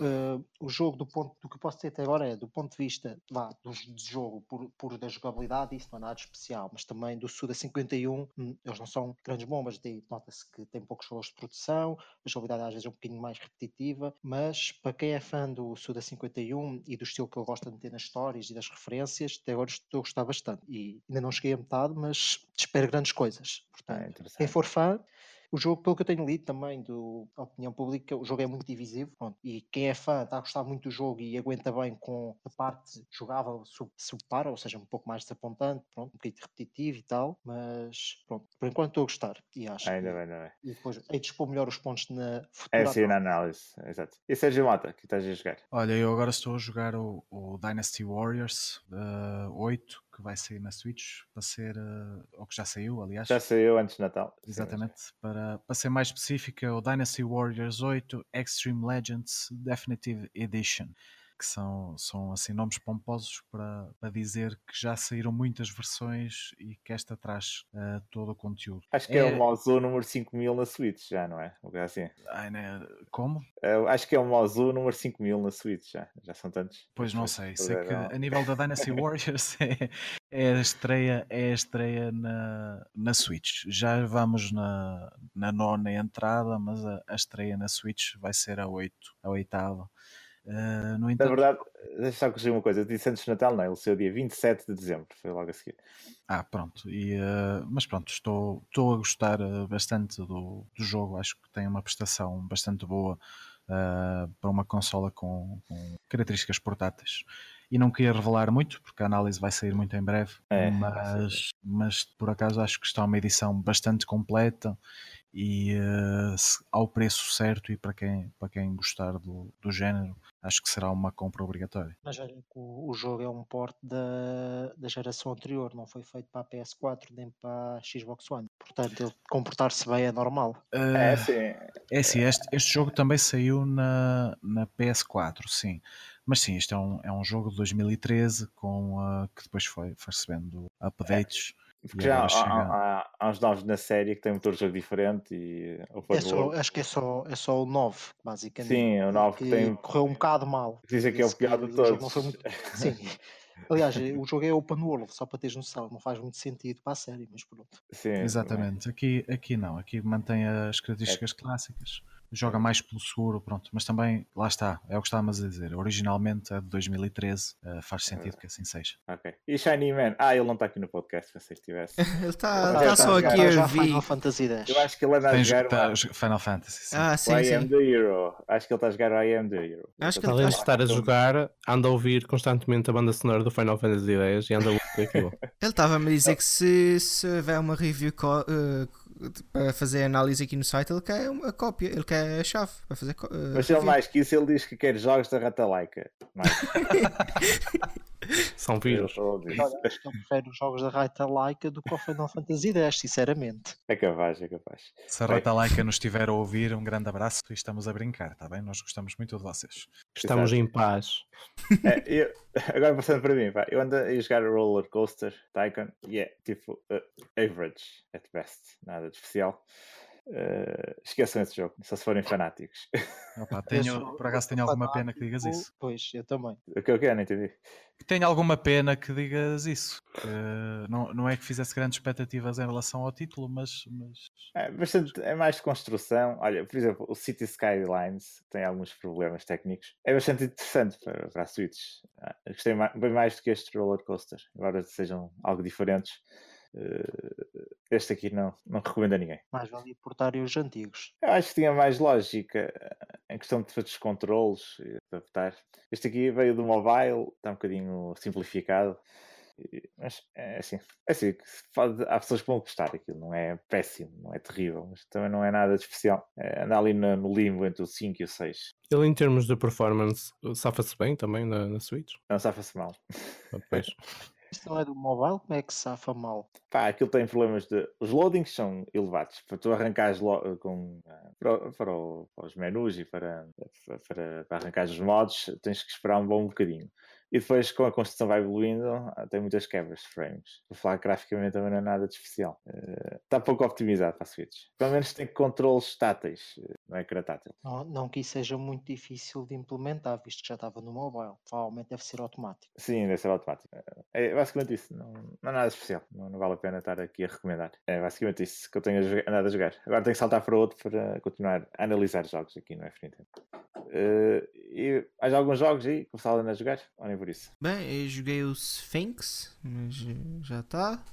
Eh, o jogo, do ponto do que eu posso dizer até agora, é do ponto de vista vá, do, jogo, por, por da jogabilidade, isso não é nada especial, mas também do Suda 51, hum, eles não são grandes bombas, nota-se que tem poucos valores de produção, a jogabilidade às vezes é um bocadinho mais repetitiva, mas para quem é fã do Suda 51 e do estilo que ele gosta de meter nas histórias e das referências, até agora estou a gostar bastante. E ainda não cheguei a metade, mas espero grandes coisas. Ah, Portanto, quem interessante. for fã, o jogo, pelo que eu tenho lido também do- da opinião pública, o jogo é muito divisivo. pronto. E quem é fã está a gostar muito do jogo e aguenta bem com a parte jogável sub- subpara, ou seja, um pouco mais desapontante, pronto, um bocadinho repetitivo e tal. Mas pronto, por enquanto estou a gostar. E acho Ainda que bem, ainda bem. e depois de expor melhor os pontos na futura. É assim na análise. exato. E Sérgio Mota, que estás a jogar? Olha, eu agora estou a jogar o, o Dynasty Warriors eh, 8, que vai sair na Switch, para ser, eh, ou que já saiu, aliás. Já saiu antes de Natal. Sim, Exatamente. Para, para ser mais específico, é o Dynasty Warriors 8 Extreme Legends Definitive Edition, que são, são assim nomes pomposos para, para dizer que já saíram muitas versões e que esta traz uh, todo o conteúdo. Acho que é, é o Mozu número 5000 na Switch, já, não é? Assim. Ai, né? Como? Uh, acho que é o Mozu número 5000 na Switch, já. Já são tantos. Pois não sei. Sei que a nível da Dynasty <laughs> Warriors <laughs> é, é, a estreia, é a estreia na, na Switch. Já vamos na, na nona entrada, mas a, a estreia na Switch vai ser a, oito, a oitava. Uh, no entanto... Na verdade, deixa só corrigir uma coisa. Eu disse antes de Natal, não. Ele saiu dia 27 de dezembro. Foi logo a seguir. Ah, pronto. E, uh, mas pronto, estou, estou a gostar uh, bastante do, do jogo. Acho que tem uma prestação bastante boa para uma consola com, com, características portáteis. E não queria revelar muito, porque a análise vai sair muito em breve. É, mas, mas por acaso acho que está uma edição bastante completa e uh, ao preço certo e para quem, para quem gostar do, do género, acho que será uma compra obrigatória. Mas olha, o, o jogo é um port da, da geração anterior, não foi feito para a PS4 nem para a Xbox One. Portanto, ele comportar-se bem é normal. Uh, é sim. É sim, este, este jogo também saiu na, na PS4, sim. Mas sim, isto é um, é um jogo de 2013 com, uh, que depois foi, foi recebendo updates. É porque já há, há, há, uns novos na série que têm um motor de jogo diferente e é só, acho que é só, é só o 9, basicamente. Sim, o 9 que tem... correu um bocado mal. Dizem que é o pior de todos. Muito... Sim. <laughs> Aliás, o jogo é open world, só para teres noção, não faz muito sentido para a série, mas pronto. Sim, Exatamente, aqui, aqui não, aqui mantém as características é. clássicas joga mais pelo seguro, pronto, mas também, lá está, é o que estávamos a dizer, originalmente é de 2013, uh, eh, faz sentido que assim seja. Ok. E Shiny Man? Ah, ele não está aqui no podcast, se vocês estivesse. <laughs> ele está tá só aqui a ver. Final Fantasy X. Eu acho que ele anda a jogar tá, Final Fantasy. Sim. Ah, sim, o I sim. am the Hero. Acho que ele está a jogar o I am the Hero. Acho que Além de estar a jogar, anda a ouvir constantemente a banda sonora do Final Fantasy X e anda a ouvir aquilo. <laughs> ele estava-me a dizer que se, se houver uma review uh, para fazer análise aqui no site, ele quer uma cópia, ele quer a chave para fazer. Uh, Mas ele mais que isso, ele diz que quer jogos da Rata Laika. <laughs> São vírus. Eu, prefiro os jogos da Rata Laika do que o Final Fantasy X, sinceramente. É capaz, é capaz. Se a Rata Laika nos estiver a ouvir, um grande abraço e estamos a brincar, está bem? Nós gostamos muito de vocês. Estamos Exato. em paz. <laughs> É, eu, agora passando para mim, pá, eu ando a jogar Roller Coaster Tycoon e é tipo uh, average at best, nada de especial. Uh, esqueçam esse jogo, só se forem fanáticos. <laughs> Opa, tenho, por acaso tenho alguma pena que digas isso. Pois, eu também. O que eu quero, não entendi. Tenho alguma pena que digas isso. Uh, não, não é que fizesse grandes expectativas em relação ao título, mas. mas... É, bastante, é mais de construção. Olha, por exemplo, o City Skylines tem alguns problemas técnicos. É bastante interessante para, para a Switch. Ah, gostei mais, bem mais do que este roller coaster, embora sejam algo diferentes. Uh, este aqui não, não recomendo a ninguém. Mais vale importar os antigos. Eu acho que tinha mais lógica em questão de fazer os controles e adaptar. Este aqui veio do mobile, está um bocadinho simplificado. Mas é assim, é assim há pessoas que vão gostar aquilo, não é péssimo, não é terrível, mas também não é nada de especial. É, anda ali no, no, limbo entre o 5 e o 6. Ele, em termos de performance, safa-se bem também na, na Switch? Não, safa-se mal. Pois. <laughs> Isto não é do mobile? Como é que se safa mal? Pá, aquilo tem problemas de. Os loadings são elevados. Para tu arrancares lo... com... Eh, para, para, os menus e para, para, para arrancar os mods, tens que esperar um bom bocadinho. E depois, com a construção vai evoluindo, ah, tem muitas quebras de frames. Vou falar graficamente também não é nada de especial. Uh, está pouco optimizado para a Switch. Pelo menos tem controles táteis, eh, não é tátil. Não, não que isso seja muito difícil de implementar, visto que já estava no mobile. Provavelmente deve ser automático. Sim, deve ser automático. É basicamente isso. Não, não é nada especial. Não, não, vale a pena estar aqui a recomendar. É basicamente isso que eu tenho andado a jogar. Agora tenho que saltar para outro para continuar a analisar jogos aqui no F-Nintendo. Uh, e mais alguns jogos aí o a jogar? Ou nem por isso? Bem, eu joguei o Sphinx, mas já está.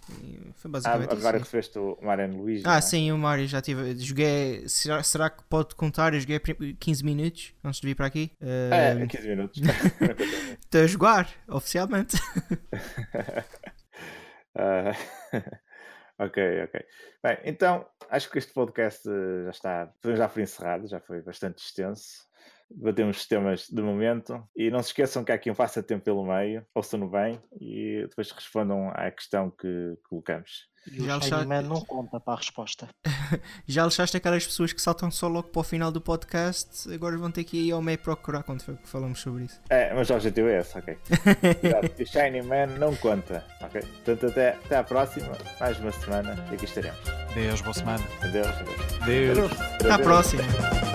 Foi basicamente ah, agora isso. que fizeste o Mario Luigi. Ah, é? sim, o Mario já tive. Joguei. Será, será que pode contar? Eu joguei 15 minutos antes de vir para aqui. Uh... É, 15 minutos. <laughs> <laughs> Estou a jogar, oficialmente. uh... <laughs> ok, ok. Bem, então acho que este podcast já está. Já foi encerrado, já foi bastante extenso. Batemos os temas de momento. E não se esqueçam que há aqui um passatempo pelo meio, ouçam-no bem e depois respondam à questão que colocamos. E Já o lixaste- Shiny Man não <laughs> conta para a resposta. <laughs> Já lixaste aquelas pessoas que saltam só logo para o final do podcast, agora vão ter que ir ao meio procurar quando foi que falamos sobre isso. É, mas o objetivo é esse, ok. <laughs> O Shiny Man não conta, ok? Portanto, até, até à próxima, mais uma semana e aqui estaremos. Deus, boa semana. Adeus. adeus. Deus. Até à próxima!